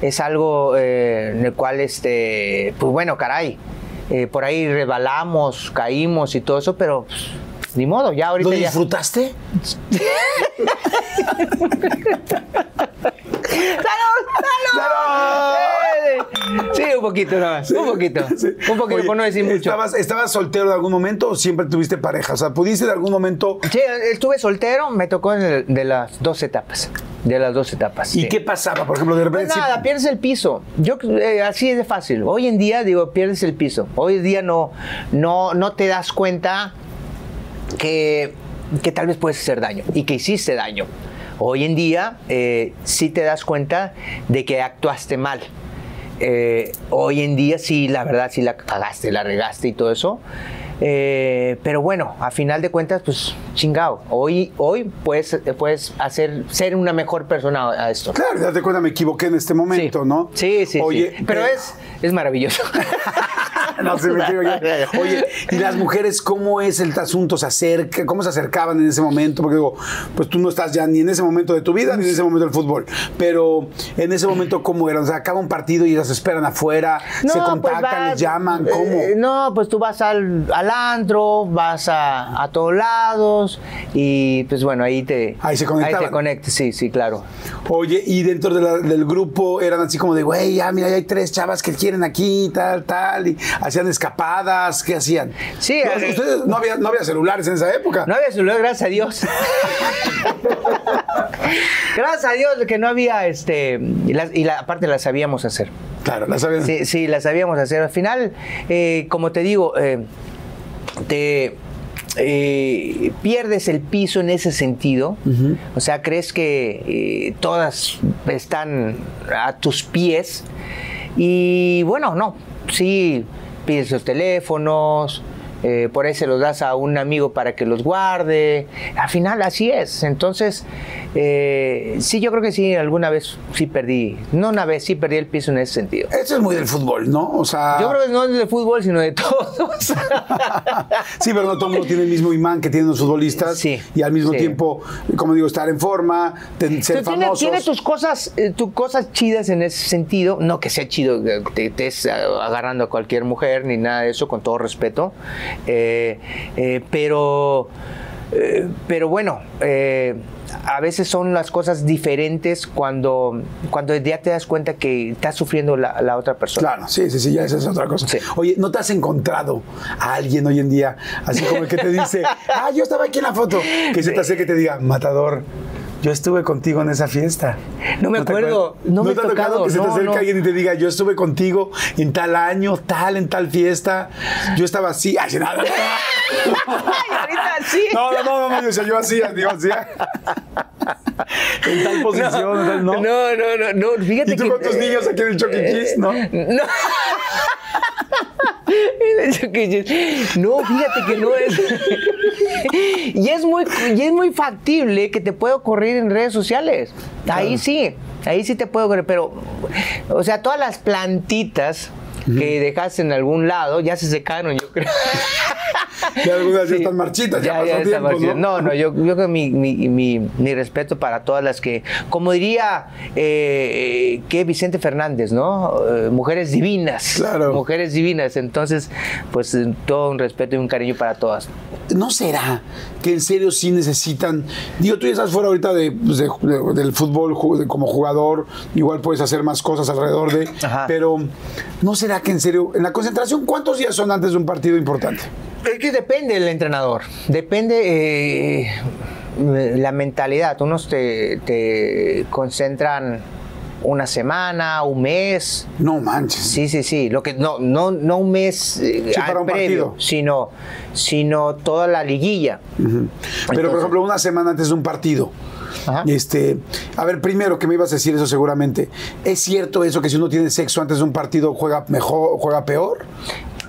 es algo eh, en el cual, este, pues bueno, caray, eh, por ahí rebalamos, caímos y todo eso, pero pues, ni modo, ya ahorita. ¿Lo disfrutaste? ¡Salud! ¡Salud! poquito nada más, un poquito. Un poquito, Oye, por no decir mucho. ¿estabas, ¿Estabas soltero de algún momento o siempre tuviste pareja? O sea, ¿pudiste de algún momento... Sí, estuve soltero, me tocó en el- de las dos etapas. De las dos etapas. ¿Y sí. qué pasaba? Por ejemplo, de repente... Pues nada, pierdes el piso. Yo eh, así es de fácil. Hoy en día digo pierdes el piso. Hoy en día no no no te das cuenta que que tal vez puedes hacer daño y que hiciste daño. Hoy en día eh, sí te das cuenta de que actuaste mal. Eh, hoy en día sí, la verdad, sí la cagaste, la regaste y todo eso. Eh, pero bueno, a final de cuentas, pues chingado. Hoy, hoy puedes, puedes hacer, ser una mejor persona a esto. Claro, date cuenta, me equivoqué en este momento, Sí. ¿no? Sí, sí, Oye, sí. Pero es, es maravilloso. *laughs* *laughs* No *laughs* se me quiero ya. Oye, ¿y las mujeres cómo es el asunto? ¿Se acerca? ¿Cómo se acercaban en ese momento? Porque digo, pues tú no estás ya ni en ese momento de tu vida ni en ese momento del fútbol. Pero en ese momento, ¿cómo eran? O sea, acaba un partido y las esperan afuera, se pues contactan, vas- les llaman, ¿cómo? eh, no, pues tú vas al, al antro, vas a, a todos lados y pues bueno, ahí te, Ahí se conectaban. te conectas, sí, sí, claro. Oye, y dentro de la- del grupo eran así como de, güey, ya mira, ya hay tres chavas que quieren aquí, tal, tal, y hacían escapadas, ¿qué hacían? Sí, No, eh, ustedes no había, no había celulares en esa época. No había celular, gracias a Dios. *laughs* gracias a Dios que no había, este, y, las- y la, aparte las sabíamos hacer. Claro, las sabían. Sí, sí, la sabíamos hacer. Al final, eh, como te digo, eh, te eh, pierdes el piso en ese sentido. O sea, crees que todas están a tus pies. Y bueno, no, sí, pides los teléfonos. Eh, por ahí se los das a un amigo para que los guarde. Al final así es. Entonces, eh, sí, yo creo que sí, alguna vez sí perdí. No una vez, sí perdí el piso en ese sentido. Eso es muy del fútbol, ¿no? O sea. Yo creo que no es de fútbol, sino de todos. *laughs* sí, pero no todo el mundo tiene el mismo imán que tienen los futbolistas. Sí, Y al mismo sí. tiempo, como digo, estar en forma, ser tiene, famosos. tiene tus cosas, eh, tus cosas chidas en ese sentido. No que sea chido que te estés agarrando a cualquier mujer ni nada de eso, con todo respeto. Eh, eh, pero, eh, pero bueno, a veces son las cosas diferentes cuando, cuando ya te das cuenta que estás sufriendo la, la otra persona. Claro, sí, sí, sí, ya esa es otra cosa. Sí. Oye, ¿no te has encontrado a alguien hoy en día, así como el que te dice, *laughs* ah, yo estaba aquí en la foto, que se te hace que te diga, matador, yo estuve contigo en esa fiesta? No me te acuerdo, acuerdas? no me te ha tocado tocado, que se te no, acerque no. alguien y te diga, yo estuve contigo en tal año, tal, en tal fiesta, yo estaba así, ay, nada. Ahorita sí. *laughs* No, no, no, no, no, yo, yo así, digo, así. En tal *laughs* posición, tal- no, no. no, no, no, fíjate Y tú que- con tus niños aquí en el Chuck E. Cheese, ¿no? No. *laughs* *laughs* No, fíjate que no es. *laughs* Y es muy, y es muy factible que te pueda ocurrir en redes sociales. Ahí sí, ahí sí te puede ocurrir, pero, o sea, todas las plantitas que dejaste en algún lado ya se secaron, yo creo. Y algunas ya están marchitas, ya, Ya, pasó ya tiempo, marchita. ¿no? No, no, yo, yo creo que mi, mi, mi, mi respeto para todas las que, como diría eh, que Vicente Fernández, ¿no? Eh, mujeres divinas. Claro. Mujeres divinas. Entonces, pues eh, todo un respeto y un cariño para todas. ¿No será que en serio sí necesitan? Digo, tú ya estás fuera ahorita de, pues, de- de- del fútbol como jugador, igual puedes hacer más cosas alrededor de. Ajá. Pero, ¿no será que en serio, en la concentración, cuántos días son antes de un partido importante? Es que depende del entrenador. Depende eh, la mentalidad. Unos te, te concentran una semana, un mes. No manches. Sí, sí, sí. Lo que no, no, no un mes eh, Sí, al para un previo, partido. sino, sino toda la liguilla. Pero, por ejemplo, una semana antes de un partido. Ajá. Este, a ver, primero que me ibas a decir eso seguramente. ¿Es cierto eso que si uno tiene sexo antes de un partido juega mejor, juega peor?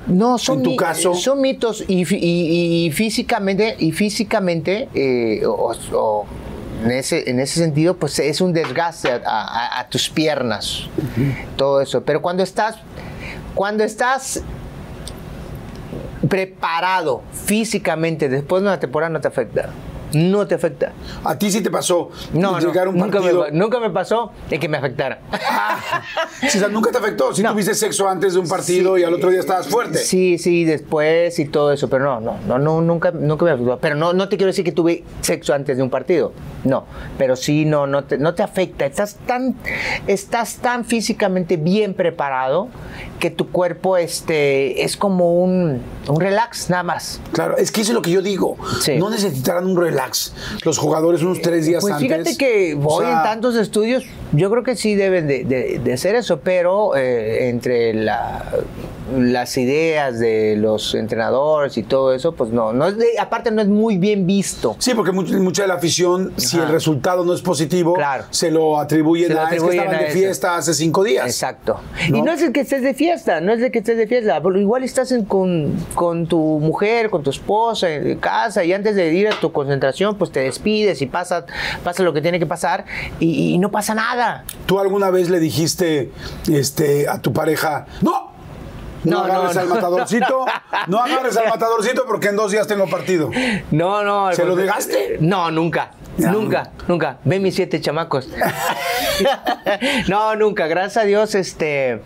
No, son, En tu mi- caso- son mitos y, fi- y- y físicamente, y físicamente eh, o- o en, ese, en ese sentido, pues es un desgaste a, a- a tus piernas, todo eso. Pero cuando estás, cuando estás preparado físicamente después de una temporada no te afecta. No te afecta. A ti sí te pasó No, un nunca, me, nunca me pasó de que me afectara. *laughs* O sea, nunca te afectó. Si No. tuviste sexo antes de un partido Sí, y al otro día estabas fuerte. Sí, sí, después y todo eso, pero no, no, no, no nunca, nunca me afectó. Pero no, no te quiero decir que tuve sexo antes de un partido, no, pero sí, no, no te, no te afecta. Estás tan, estás tan físicamente bien preparado que tu cuerpo, este, es como un, un relax nada más. Claro, es que eso es lo que yo digo. Sí. No necesitarán un relax los jugadores unos tres días Pues antes. fíjate que O voy sea, en tantos estudios, yo creo que sí deben de, de- de hacer eso, pero eh, entre la- las ideas de los entrenadores y todo eso, pues no, no es de- aparte no es muy bien visto. Sí, porque much- mucha de la afición, si el resultado no es positivo, Claro. se lo atribuyen Se lo a atribuyen es que estaban a de fiesta hace cinco días. Exacto. ¿No? Y no es el que estés de fiesta, no es el que estés de fiesta, igual estás en- con, con tu mujer, con tu esposa en casa y antes de ir a tu concentración, pues te despides y pasa, pasa lo que tiene que pasar y, y no pasa nada. ¿Tú alguna vez le dijiste este, a tu pareja? No, No, no, agarres no. al matadorcito, no agarres al matadorcito porque en dos días tengo partido. No, no. ¿Se lo negaste? No, nunca. No. Nunca, nunca. Ve mis siete chamacos. *laughs* no, nunca. Gracias a Dios, este.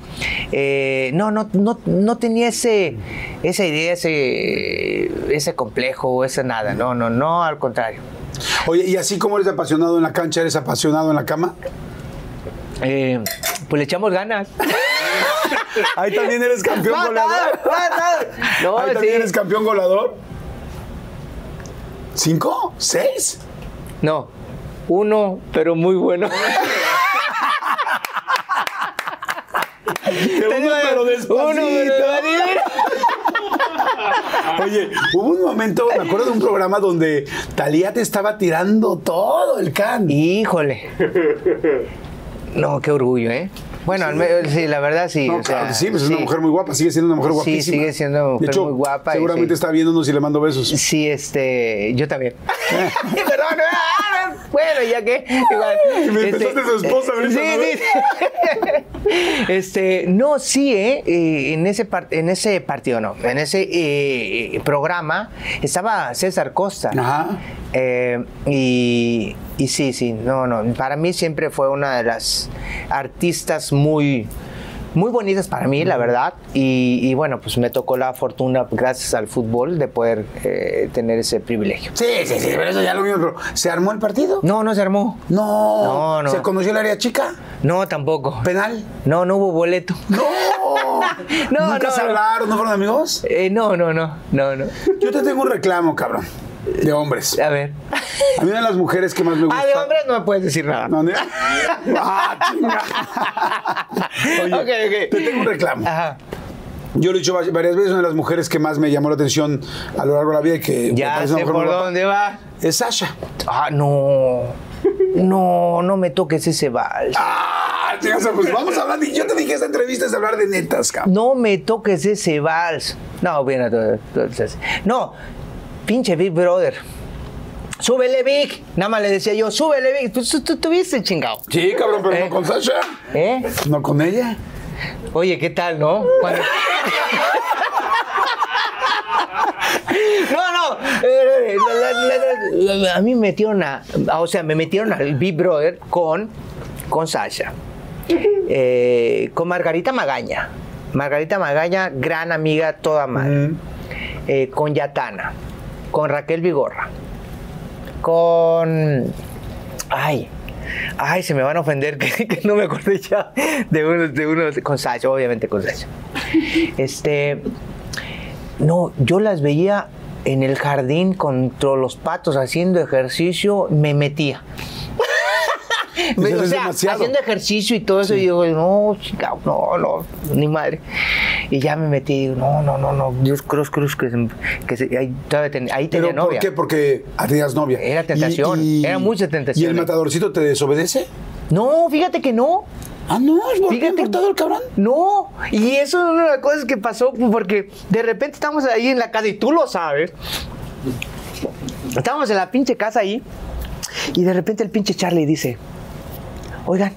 eh, no, no, no, no tenía ese, esa idea, ese, ese complejo, ese nada. No, no, no, al contrario. Oye, y así como eres apasionado en la cancha, ¿eres apasionado en la cama? Eh, pues le echamos ganas. Ahí también eres campeón No, goleador. No, Ahí sí. también eres campeón goleador. ¿Cinco? ¿Seis? No, uno, pero muy bueno. *laughs* Uno, pero despacito. Uno, pero- Oye, hubo un momento, me acuerdo de un programa donde Talía te estaba tirando todo el can. Híjole. No, qué orgullo, ¿eh? Bueno, al menos, sí, la verdad sí. No, o sea, claro que sí, pues es una mujer muy guapa, sigue siendo una mujer Sí, guapísima. sigue siendo una mujer de hecho, muy guapa Seguramente sí. está viéndonos y le mando besos. Sí, este, yo también. *laughs* *laughs* Perdón, ah, bueno, ya que. Igual, *laughs* me empezaste su esposa ahorita, Sí, ¿no? sí. Este, no, sí, ¿eh? Eh, en, ese en ese partido, no, en ese eh, programa estaba César Costa. Ajá. Eh, y, y sí, sí, no, no. Para mí siempre fue una de las artistas muy, muy bonitas para mí, la verdad. Y, y bueno, pues me tocó la fortuna, gracias al fútbol, de poder eh, tener ese privilegio. Sí, sí, sí, pero eso ya lo pero ¿se armó el partido? No, no se armó. No. No, no. ¿Se conoció el área chica? No, tampoco. ¿Penal? No, no hubo boleto. No. *laughs* No, ¿Nunca no, se hablaron? ¿No fueron amigos? Eh, no, no, no, no, no. Yo te tengo un reclamo, cabrón, de hombres. A ver. A mí una de las mujeres que más me gusta... *laughs* Ah, de hombres no me puedes decir nada. No, ¿no? *laughs* Ah, chinga. Oye, *laughs* Ok, ok. te tengo un reclamo. Ajá. Yo lo he dicho va- varias veces, una de las mujeres que más me llamó la atención a lo largo de la vida y que me Ya sé por dónde va. es Sasha. Ah, no. No, no me toques ese vals. Ah, chinga, pues vamos a hablar. de- Yo te dije esta entrevista es hablar de netas, cabrón. No me toques ese vals. No, bien, no, pinche Big Brother. Súbele, Big. Nada más le decía yo, súbele, Big. Pues tú, tú tuviste chingado. Sí, cabrón, pero Eh. no con Sasha. ¿Eh? No con ella. Oye, ¿qué tal, no? Cuando- *laughs* No, no. eh, la- la- la- la- a mí me metieron a. O sea, me metieron al Big Brother con, con Sasha. Eh, con Margarita Magaña. Margarita Magaña, gran amiga, toda madre. Eh, con Yatana. Con Raquel Vigorra. Con. Ay. Ay, se me van a ofender *laughs* que, que no me acordé ya de uno, de uno con Sasha, obviamente con Sasha. *laughs* Este. No, yo las veía en el jardín contra los patos haciendo ejercicio, me metía. Me- o sea, haciendo ejercicio y todo eso, y digo, no, chica, no, no, ni madre. Y ya me metí digo, no, no, no, no, Dios, cruz, cruz, que, se- que se- ahí, ten- ahí tenía ¿Pero por novia. qué? Porque tenías novia. Era tentación, era mucha tentación. ¿Y el matadorcito te desobedece? No, fíjate que no. Ah, no, es por Fíjate. el cabrón. No, y eso es una de las cosas que pasó porque de repente estamos ahí en la casa y tú lo sabes. Estábamos en la pinche casa ahí y de repente el pinche Charlie dice, oigan,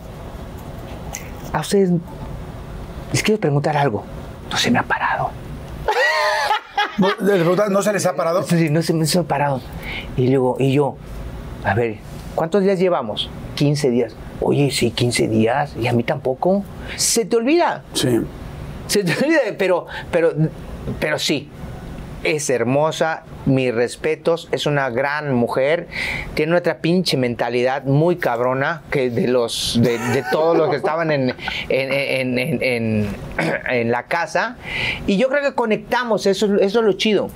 a ustedes les quiero preguntar algo. No se me ha parado. ¿No, ¿no se les ha parado? Sí, no se me ha parado. Y luego, y yo, a ver, ¿cuántos días llevamos? 15 días. Oye, sí, 15 días. Y a mí tampoco. Se te olvida. Sí. Se te olvida, pero, pero, pero sí. Es hermosa, mis respetos, es una gran mujer, tiene otra pinche mentalidad muy cabrona que de los de, de todos los que estaban en, en, en- en- *clears throat* la casa. Y yo creo que conectamos, eso, eso es lo chido.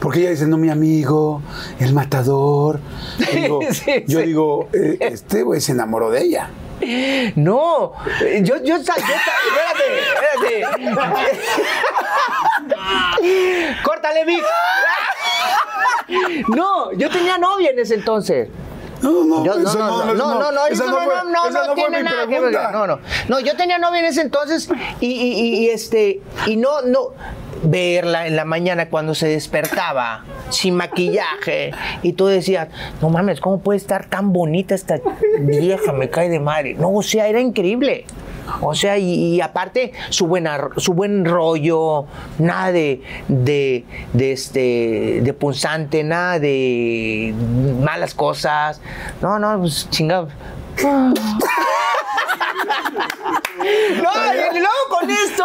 Porque ella dice, no, mi amigo, el matador. *laughs* Yo digo, Sí, yo sí. digo, eh, este güey se enamoró de ella. *laughs* No, yo, yo, yo sa- espérate, espérate. *laughs* Córtale, Vic. No, yo tenía novia en ese entonces. No, no, Yo- no, eso no, no, no, no, no, esa eso no, fue- no, no, esa no fue tiene mi nada que ver. pregunta. No, no, no, yo tenía novia en ese entonces y, y- y- y, este, y no, no, verla en la mañana cuando se despertaba sin maquillaje y tú decías, no mames, ¿cómo puede estar tan bonita esta vieja? Me cae de madre. No, o sea, era increíble. O sea, y, aparte su buena, su buen rollo, nada de, de, de este, de punzante, nada de malas cosas. No, no, pues chingado. No, y luego con esto,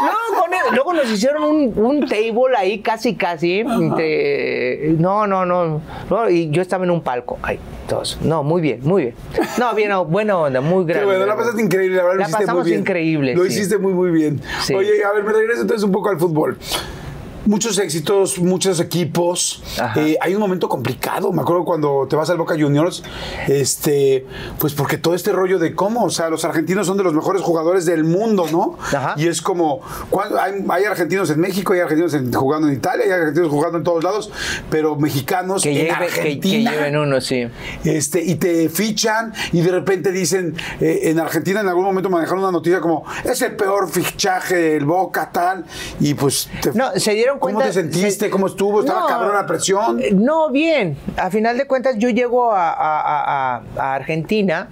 luego, con e- luego nos hicieron un, un table ahí casi casi. entre- no, no, no, no, Y yo estaba en un palco. Ahí, todos. No, muy bien, muy bien. No, bien, no, buena onda, muy grande. bueno, la pasaste increíble, la verdad lo La hiciste muy pasamos bien. increíble, Lo sí. hiciste muy, muy bien. Sí. Oye, a ver, me regreso entonces un poco al fútbol. Muchos éxitos, muchos equipos. Eh, hay un momento complicado. Me acuerdo cuando te vas al Boca Juniors, este, pues porque todo este rollo de cómo, o sea, los argentinos son de los mejores jugadores del mundo, ¿no? Ajá. Y es como, cuando- hay, hay argentinos en México, hay argentinos en- jugando en Italia, hay argentinos jugando en todos lados, pero mexicanos Que, en lleve- que- lleven uno, sí. Este, y te fichan y de repente dicen, eh, en Argentina en algún momento manejaron una noticia como, es el peor fichaje del Boca, tal, y pues... te- No, se dieron ¿Cómo te sentiste? se- ¿Cómo estuvo? ¿Estaba No, cabrón la presión? eh, No, bien. A final de cuentas, yo llego a, a- a- a- a Argentina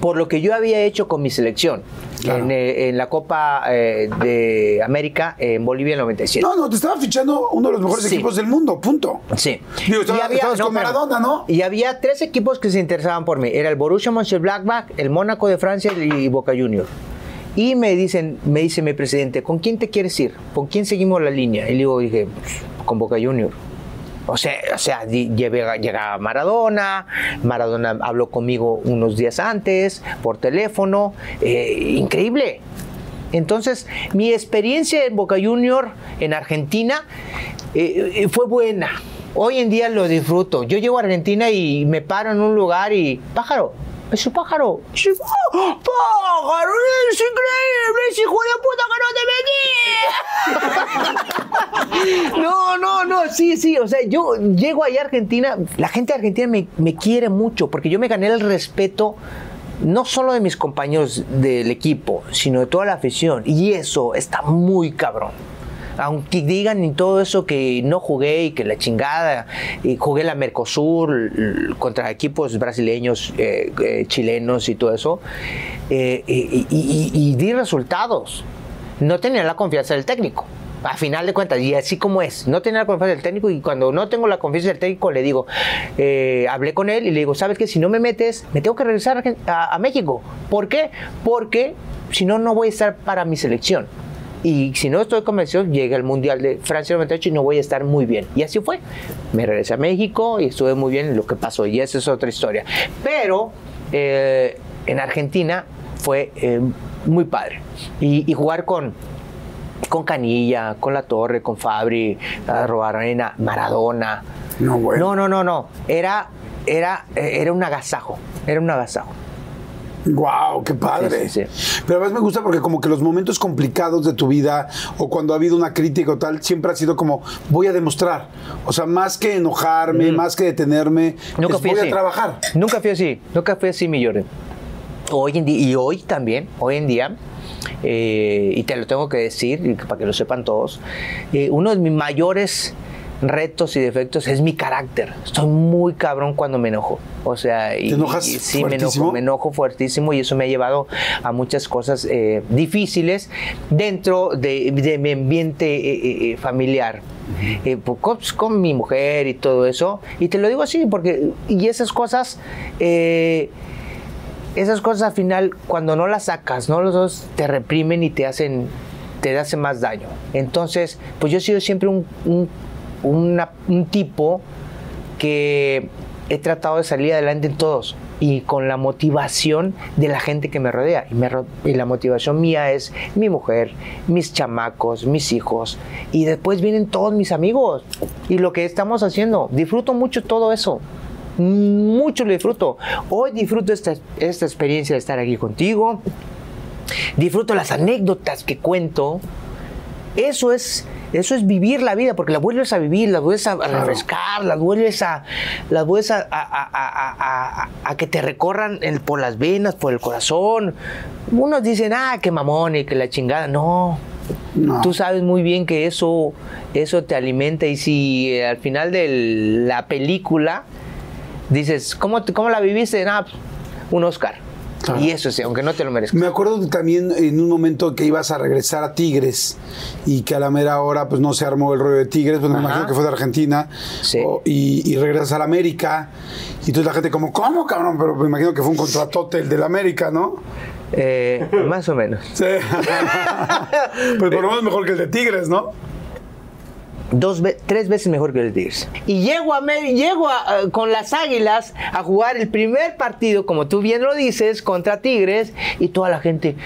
por lo que yo había hecho con mi selección. Claro. En, eh, en la Copa eh, de América en Bolivia en el 97. No, no, te estaba fichando uno de los mejores Sí. equipos del mundo, punto. Sí. Digo, estaba- estabas con pero- Maradona, ¿no? Y había tres equipos que se interesaban por mí. Era el Borussia Mönchengladbach, el Mónaco de Francia y Boca Juniors. Y me dicen, me dice mi presidente, ¿con quién te quieres ir? ¿Con quién seguimos la línea? Y digo, dije, "Pues, con Boca Juniors. O sea, o sea, llegaba Maradona, Maradona habló conmigo unos días antes por teléfono, eh, increíble. Entonces, mi experiencia en Boca Junior en Argentina eh, eh, fue buena. Hoy en día lo disfruto. Yo llego a Argentina y me paro en un lugar y pájaro. Es un pájaro. Es ¡Oh! pájaro. Es increíble. ese hijo de puta que no te. *laughs* No, no, no, sí, sí, o sea, yo llego allá a Argentina, la gente de Argentina me, me quiere mucho porque yo me gané el respeto no solo de mis compañeros del equipo, sino de toda la afición y eso está muy cabrón. Aunque digan y todo eso que no jugué y que la chingada, y jugué la Mercosur contra equipos brasileños, eh, eh, chilenos y todo eso, eh, y, y- y- y di resultados no tenía la confianza del técnico. A final de cuentas, y así como es, no tenía la confianza del técnico y cuando no tengo la confianza del técnico le digo, eh, hablé con él y le digo, ¿sabes qué? Si no me metes, me tengo que regresar a a, a México. ¿Por qué? Porque si no, no voy a estar para mi selección. Y si no estoy convencido, llega el Mundial de Francia 98 y no voy a estar muy bien. Y así fue. Me regresé a México y estuve muy bien en lo que pasó. Y esa es otra historia. Pero eh, en Argentina fue eh, muy padre. Y, y jugar con, con Canilla, con La Torre, con Fabri, Robarena, Maradona. No, bueno. No, no, no, no. Era, era, eh, era un agasajo. Era un agasajo. Wow, qué padre. Sí, sí, Pero además me gusta porque como que los momentos complicados de tu vida o cuando ha habido una crítica o tal, siempre ha sido como voy a demostrar. O sea, más que enojarme, más que detenerme, Nunca es fui voy así. a trabajar. Nunca fui así. Nunca fui así, mi Jordan. Hoy en día, y hoy también, hoy en día, eh, y te lo tengo que decir, para que lo sepan todos, eh, uno de mis mayores retos y defectos es mi carácter. Estoy muy cabrón cuando me enojo. O sea, y, ¿Te enojas y- sí, me enojo, me enojo fuertísimo y eso me ha llevado a muchas cosas eh, difíciles dentro de, de mi ambiente eh, eh, familiar. eh, pues, con, mi mujer y todo eso. Y te lo digo así, porque, y esas cosas, esas cosas al final, cuando no las sacas, ¿no? Los dos te reprimen y te hacen, te hacen más daño. Entonces, pues yo he sido siempre un, un tipo que he tratado de salir adelante en todos y con la motivación de la gente que me rodea. Y, la motivación mía es mi mujer, mis chamacos, mis hijos. Y después vienen todos mis amigos. Y lo que estamos haciendo, disfruto mucho todo eso. Mucho lo disfruto. Hoy disfruto esta, esta experiencia de estar aquí contigo. Disfruto las anécdotas que cuento. Eso es eso es vivir la vida, porque la vuelves a vivir, la vuelves a, refrescar, la vuelves a, la vuelves a, a, que te recorran por las venas, por el corazón. Unos dicen, ah, qué mamón y que la chingada. No, Tú sabes muy bien que eso, eso te alimenta y si eh, al final de la película dices, ¿cómo, cómo la viviste? Pues, un Oscar. Y eso sí, aunque no te lo merezcas. Me acuerdo también en un momento que ibas a regresar a Tigres y que a la mera hora pues no se armó el rollo de Tigres, pues me imagino que fue de Argentina. y, regresas a la América. Y entonces la gente como, ¿cómo, cabrón? Pero me imagino que fue un contratote el de la América, ¿no? Eh, más o menos. Sí. *laughs* pues por lo menos mejor que el de Tigres, ¿no? Dos tres veces mejor que el Tigres. Y llego, a, llego con las Águilas a jugar el primer partido, como tú bien lo dices, contra Tigres, y toda la gente,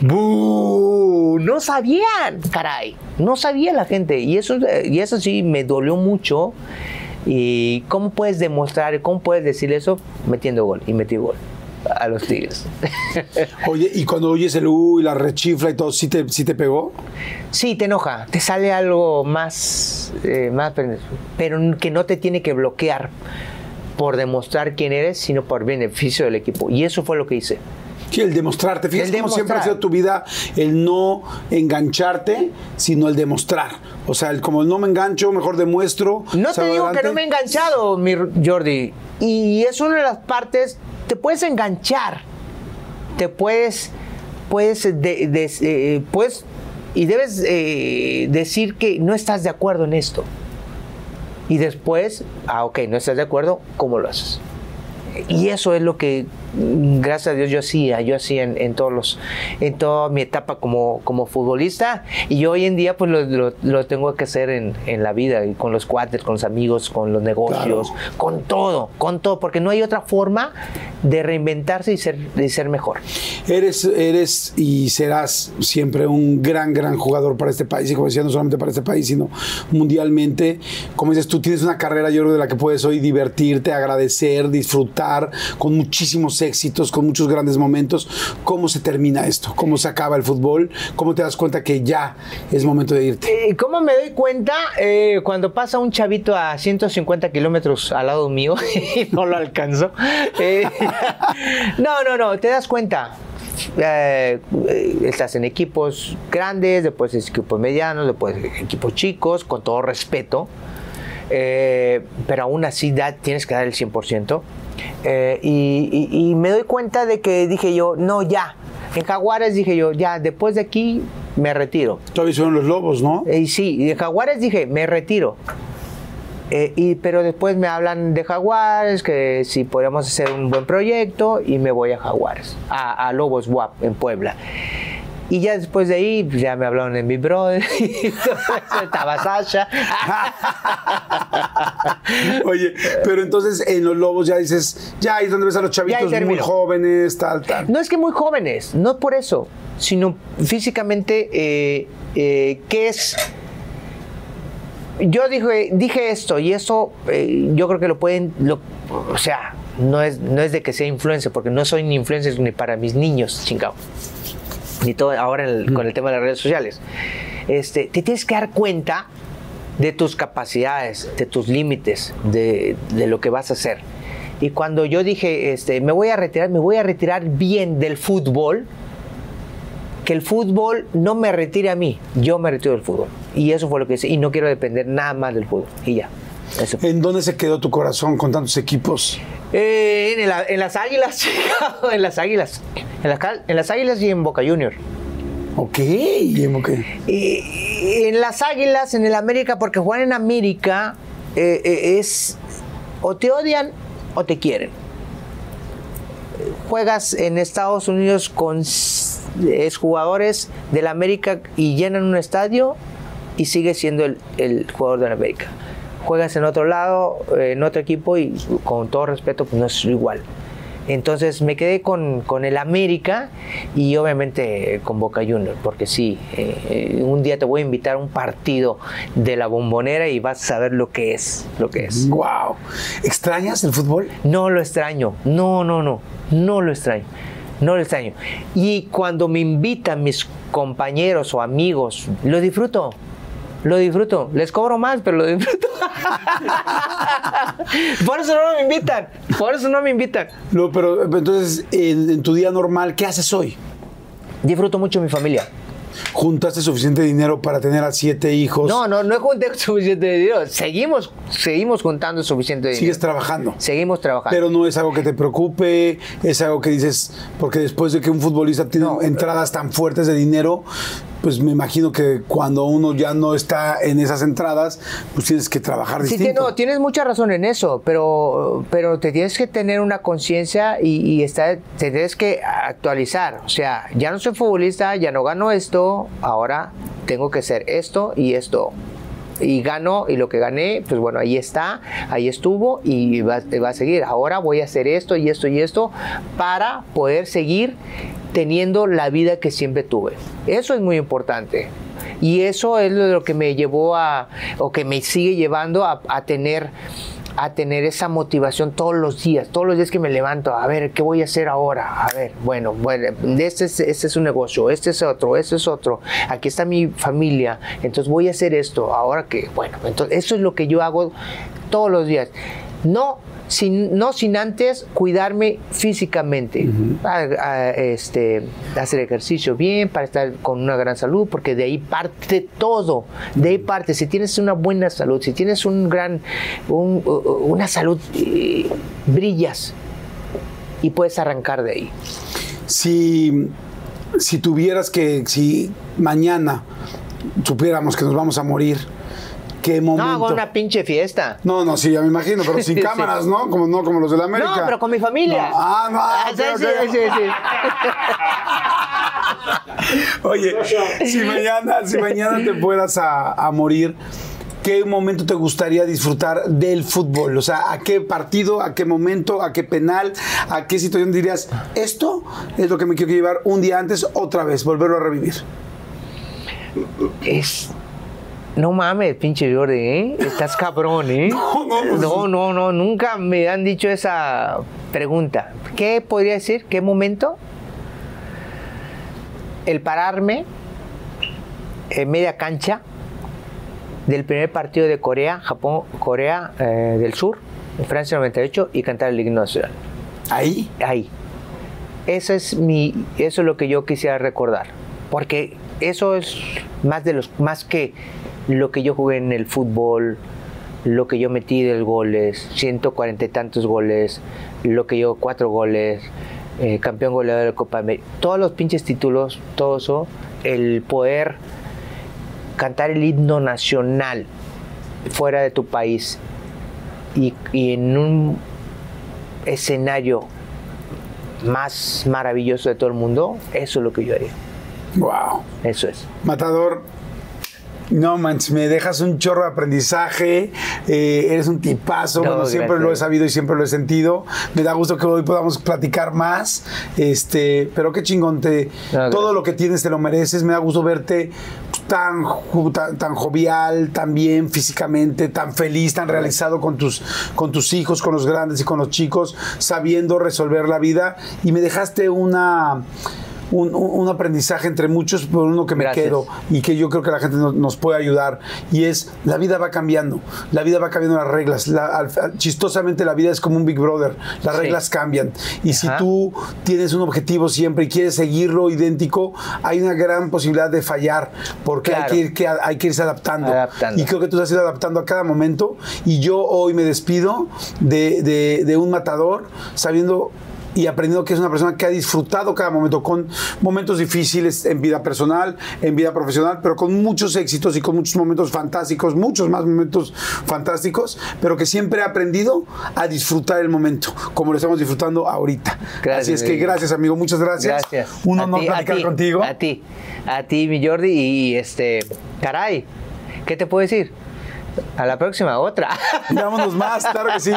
No sabían, caray, no sabía la gente. Y eso, y eso sí me dolió mucho. ¿Y cómo puedes demostrar, cómo puedes decir eso? Metiendo gol, y metí gol a los Tigres. *laughs* Oye, ¿y cuando oyes el U y la rechifla y todo, ¿sí te, sí te pegó? Sí, te enoja, te sale algo más, eh, más, pero que no te tiene que bloquear por demostrar quién eres, sino por beneficio del equipo. Y eso fue lo que hice. Sí, el demostrarte. Fíjate cómo siempre ha sido tu vida el no engancharte, sino el demostrar. O sea, el, como no me engancho, mejor demuestro. No te digo que no me he enganchado, mi Jordi. Y es una de las partes te puedes enganchar, te puedes, puedes, eh, y debes eh, decir que no estás de acuerdo en esto. Y después, ah, ok, no estás de acuerdo, ¿cómo lo haces? Y eso es lo que gracias a Dios yo hacía, yo hacía en, todos los, en toda mi etapa como, como futbolista y hoy en día pues lo, lo, tengo que hacer en, en, la vida, y con los cuates, con los amigos, con los negocios, con todo, con todo, porque no hay otra forma de reinventarse y ser, de ser mejor. Eres, eres y serás siempre un gran, gran jugador para este país y como decía, no solamente para este país, sino mundialmente. Como dices, tú tienes una carrera yo creo de la que puedes hoy divertirte, agradecer, disfrutar con muchísimos éxitos, con muchos grandes momentos. ¿Cómo se termina esto? ¿Cómo se acaba el fútbol? ¿Cómo te das cuenta que ya es momento de irte? Eh, ¿Cómo me doy cuenta eh, cuando pasa un chavito a 150 kilómetros al lado mío *laughs* y no lo alcanzo? Eh, *laughs* no, no, no, te das cuenta. estás en equipos grandes, después equipos medianos, después equipos chicos, con todo respeto. pero aún así da, tienes que dar el 100%. Eh, y, me doy cuenta de que dije yo, no, ya. En Jaguares dije yo, ya, después de aquí me retiro. Todavía son los lobos, ¿no? Y sí, y de Jaguares dije, me retiro. Eh, y, pero después me hablan de Jaguares, que si podemos hacer un buen proyecto, y me voy a Jaguares, a, a Lobos WAP en Puebla. Y ya después de ahí, pues, ya me hablaron de mi brother, *laughs* estaba Sasha. *laughs* Oye, pero entonces en los lobos ya dices, ya ahí es donde ves a los chavitos muy jóvenes, tal, tal. No es que muy jóvenes, no por eso, sino físicamente, eh, eh, ¿qué es? Yo dije, dije esto y eso eh, yo creo que lo pueden, o sea, no es, no es de que sea influencer, porque no soy ni influencer ni para mis niños, chingado y todo ahora con el tema de las redes sociales, este, te tienes que dar cuenta de tus capacidades, de tus límites, de, lo que vas a hacer. Y cuando yo dije, este, me voy a retirar, me voy a retirar bien del fútbol, que el fútbol no me retire a mí, yo me retiro del fútbol. Y eso fue lo que hice, y no quiero depender nada más del fútbol. Y ya. ¿En dónde se quedó tu corazón con tantos equipos? Eh, *laughs* en, las Águilas, en las Águilas. En, en las Águilas y en Boca Junior. Ok, ¿y en Y, en las Águilas, en el América, porque jugar en América eh, eh, es o te odian o te quieren. Juegas en Estados Unidos con es jugadores del América y llenan un estadio y sigues siendo el, el jugador del América. Juegas en otro lado, en otro equipo y con todo respeto, pues no es igual. Entonces me quedé con, con, el América y obviamente con Boca Juniors, porque sí, eh, un día te voy a invitar a un partido de la bombonera y vas a saber lo que es, lo que es. Wow. ¿Extrañas el fútbol? No lo extraño, no, no, no, no lo extraño. No lo extraño. Y cuando me invitan mis compañeros o amigos, lo disfruto. Lo disfruto. Les cobro más, pero lo disfruto. *laughs* Por eso no me invitan. Por eso no me invitan. No, pero entonces, en, en tu día normal, ¿qué haces hoy? Disfruto mucho mi familia. ¿Juntaste suficiente dinero para tener a siete hijos? No, no, no junté *laughs* suficiente dinero. Seguimos, seguimos juntando suficiente dinero. Sigues trabajando. Seguimos trabajando. Pero no es algo que te preocupe, es algo que dices, porque después de que un futbolista tiene No, entradas tan fuertes de dinero, pues me imagino que cuando uno ya no está en esas entradas, pues tienes que trabajar Sí, distinto. que no, tienes mucha razón en eso, pero, pero te tienes que tener una conciencia y, y estar, te tienes que actualizar. O sea, ya no soy futbolista, ya no gano esto, ahora tengo que hacer esto y esto. Y gano, y lo que gané, pues bueno, ahí está, ahí estuvo y va, va a seguir. Ahora voy a hacer esto y esto y esto para poder seguir teniendo la vida que siempre tuve. Eso es muy importante. Y eso es lo que me llevó a, o que me sigue llevando a, tener a tener esa motivación todos los días, todos los días que me levanto, a ver, ¿qué voy a hacer ahora? A ver, bueno, bueno, este es, este es un negocio, este es otro, este es otro, aquí está mi familia, entonces voy a hacer esto, ahora que, bueno, entonces eso es lo que yo hago todos los días. No sin, no sin antes cuidarme físicamente, a- a- este, hacer ejercicio bien para estar con una gran salud, porque de ahí parte todo, de ahí parte. Si tienes una buena salud, si tienes un gran, un- una salud, eh, brillas y puedes arrancar de ahí. Si, si tuvieras que, si mañana supiéramos que nos vamos a morir, ¿qué No, momento? hago una pinche fiesta. No, no, sí, ya me imagino, pero *laughs* sin Sí. cámaras, ¿no? Como, no como los de la América. No, pero con mi familia. No. Ah, no, ah, sí, sí, sí. *laughs* Oye, si mañana, si mañana te fueras a, a morir, ¿qué momento te gustaría disfrutar del fútbol? O sea, ¿a qué partido, a qué momento, a qué penal, a qué situación dirías, esto es lo que me quiero llevar un día antes otra vez, volverlo a revivir? Es. No mames, pinche Jordi, ¿eh? Estás cabrón, ¿eh? *laughs* No, no, pues- no, no, no, nunca me han dicho esa pregunta. ¿Qué podría decir? ¿Qué momento? El pararme en media cancha del primer partido de Corea, Japón, Corea eh, del Sur, en Francia 98, y cantar el himno nacional. Ahí. ahí. Eso es mi, eso es lo que yo quisiera recordar, porque eso es más de los, más que lo que yo jugué en el fútbol, lo que yo metí de goles, 140 y tantos goles, lo que yo cuatro goles, eh, campeón goleador de la Copa América, todos los pinches títulos, todo eso, el poder cantar el himno nacional fuera de tu país y, y en un escenario más maravilloso de todo el mundo, eso es lo que yo haría. Wow. Eso es. Matador, no manches, me dejas un chorro de aprendizaje, eh, eres un tipazo, No, bueno, siempre gracias. lo he sabido y siempre lo he sentido. Me da gusto que hoy podamos platicar más, este, pero qué chingón, te, No, todo lo que tienes te lo mereces, me da gusto verte tan, tan, tan jovial, tan bien físicamente, tan feliz, tan realizado con tus, con tus hijos, con los grandes y con los chicos, sabiendo resolver la vida y me dejaste una... Un, un- aprendizaje entre muchos, por uno que me Gracias. quedo y que yo creo que la gente no- nos puede ayudar y es la vida va cambiando, la vida va cambiando las reglas, La- al- al- chistosamente la vida es como un Big Brother, las Sí. reglas cambian y si tú tienes un objetivo siempre y quieres seguirlo idéntico, hay una gran posibilidad de fallar porque Claro. hay, que ir, que- hay que irse adaptando. Adaptando. y creo que tú te has ido adaptando a cada momento y yo hoy me despido de, de- de un matador sabiendo y aprendiendo que es una persona que ha disfrutado cada momento, con momentos difíciles en vida personal, en vida profesional, pero con muchos éxitos y con muchos momentos fantásticos, muchos más momentos fantásticos, pero que siempre ha aprendido a disfrutar el momento, como lo estamos disfrutando ahorita. Gracias, Así es que amigo. gracias, amigo, muchas gracias. Gracias. Un A honor ti, a platicar ti, contigo. A ti, a ti, mi Jordi, y este, caray, ¿qué te puedo decir? A la próxima, otra. *laughs* Vámonos más, claro que sí.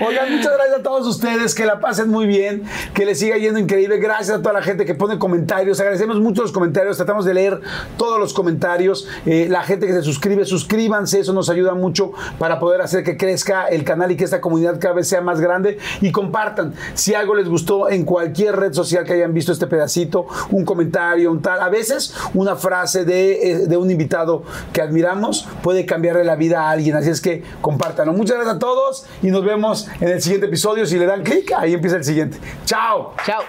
Oigan, muchas gracias a todos ustedes, que la pasen muy bien, que les siga yendo increíble. Gracias a toda la gente que pone comentarios. Agradecemos mucho los comentarios, tratamos de leer todos los comentarios. Eh, la gente que se suscribe, suscríbanse, eso nos ayuda mucho para poder hacer que crezca el canal y que esta comunidad cada vez sea más grande. Y compartan, si algo les gustó en cualquier red social que hayan visto este pedacito, un comentario, un tal, a veces una frase de, eh, de un invitado que admiramos puede cambiarle la vida alguien. Así es que compártanlo. Muchas gracias a todos y nos vemos en el siguiente episodio. Si le dan clic, ahí empieza el siguiente. Chao. Chao.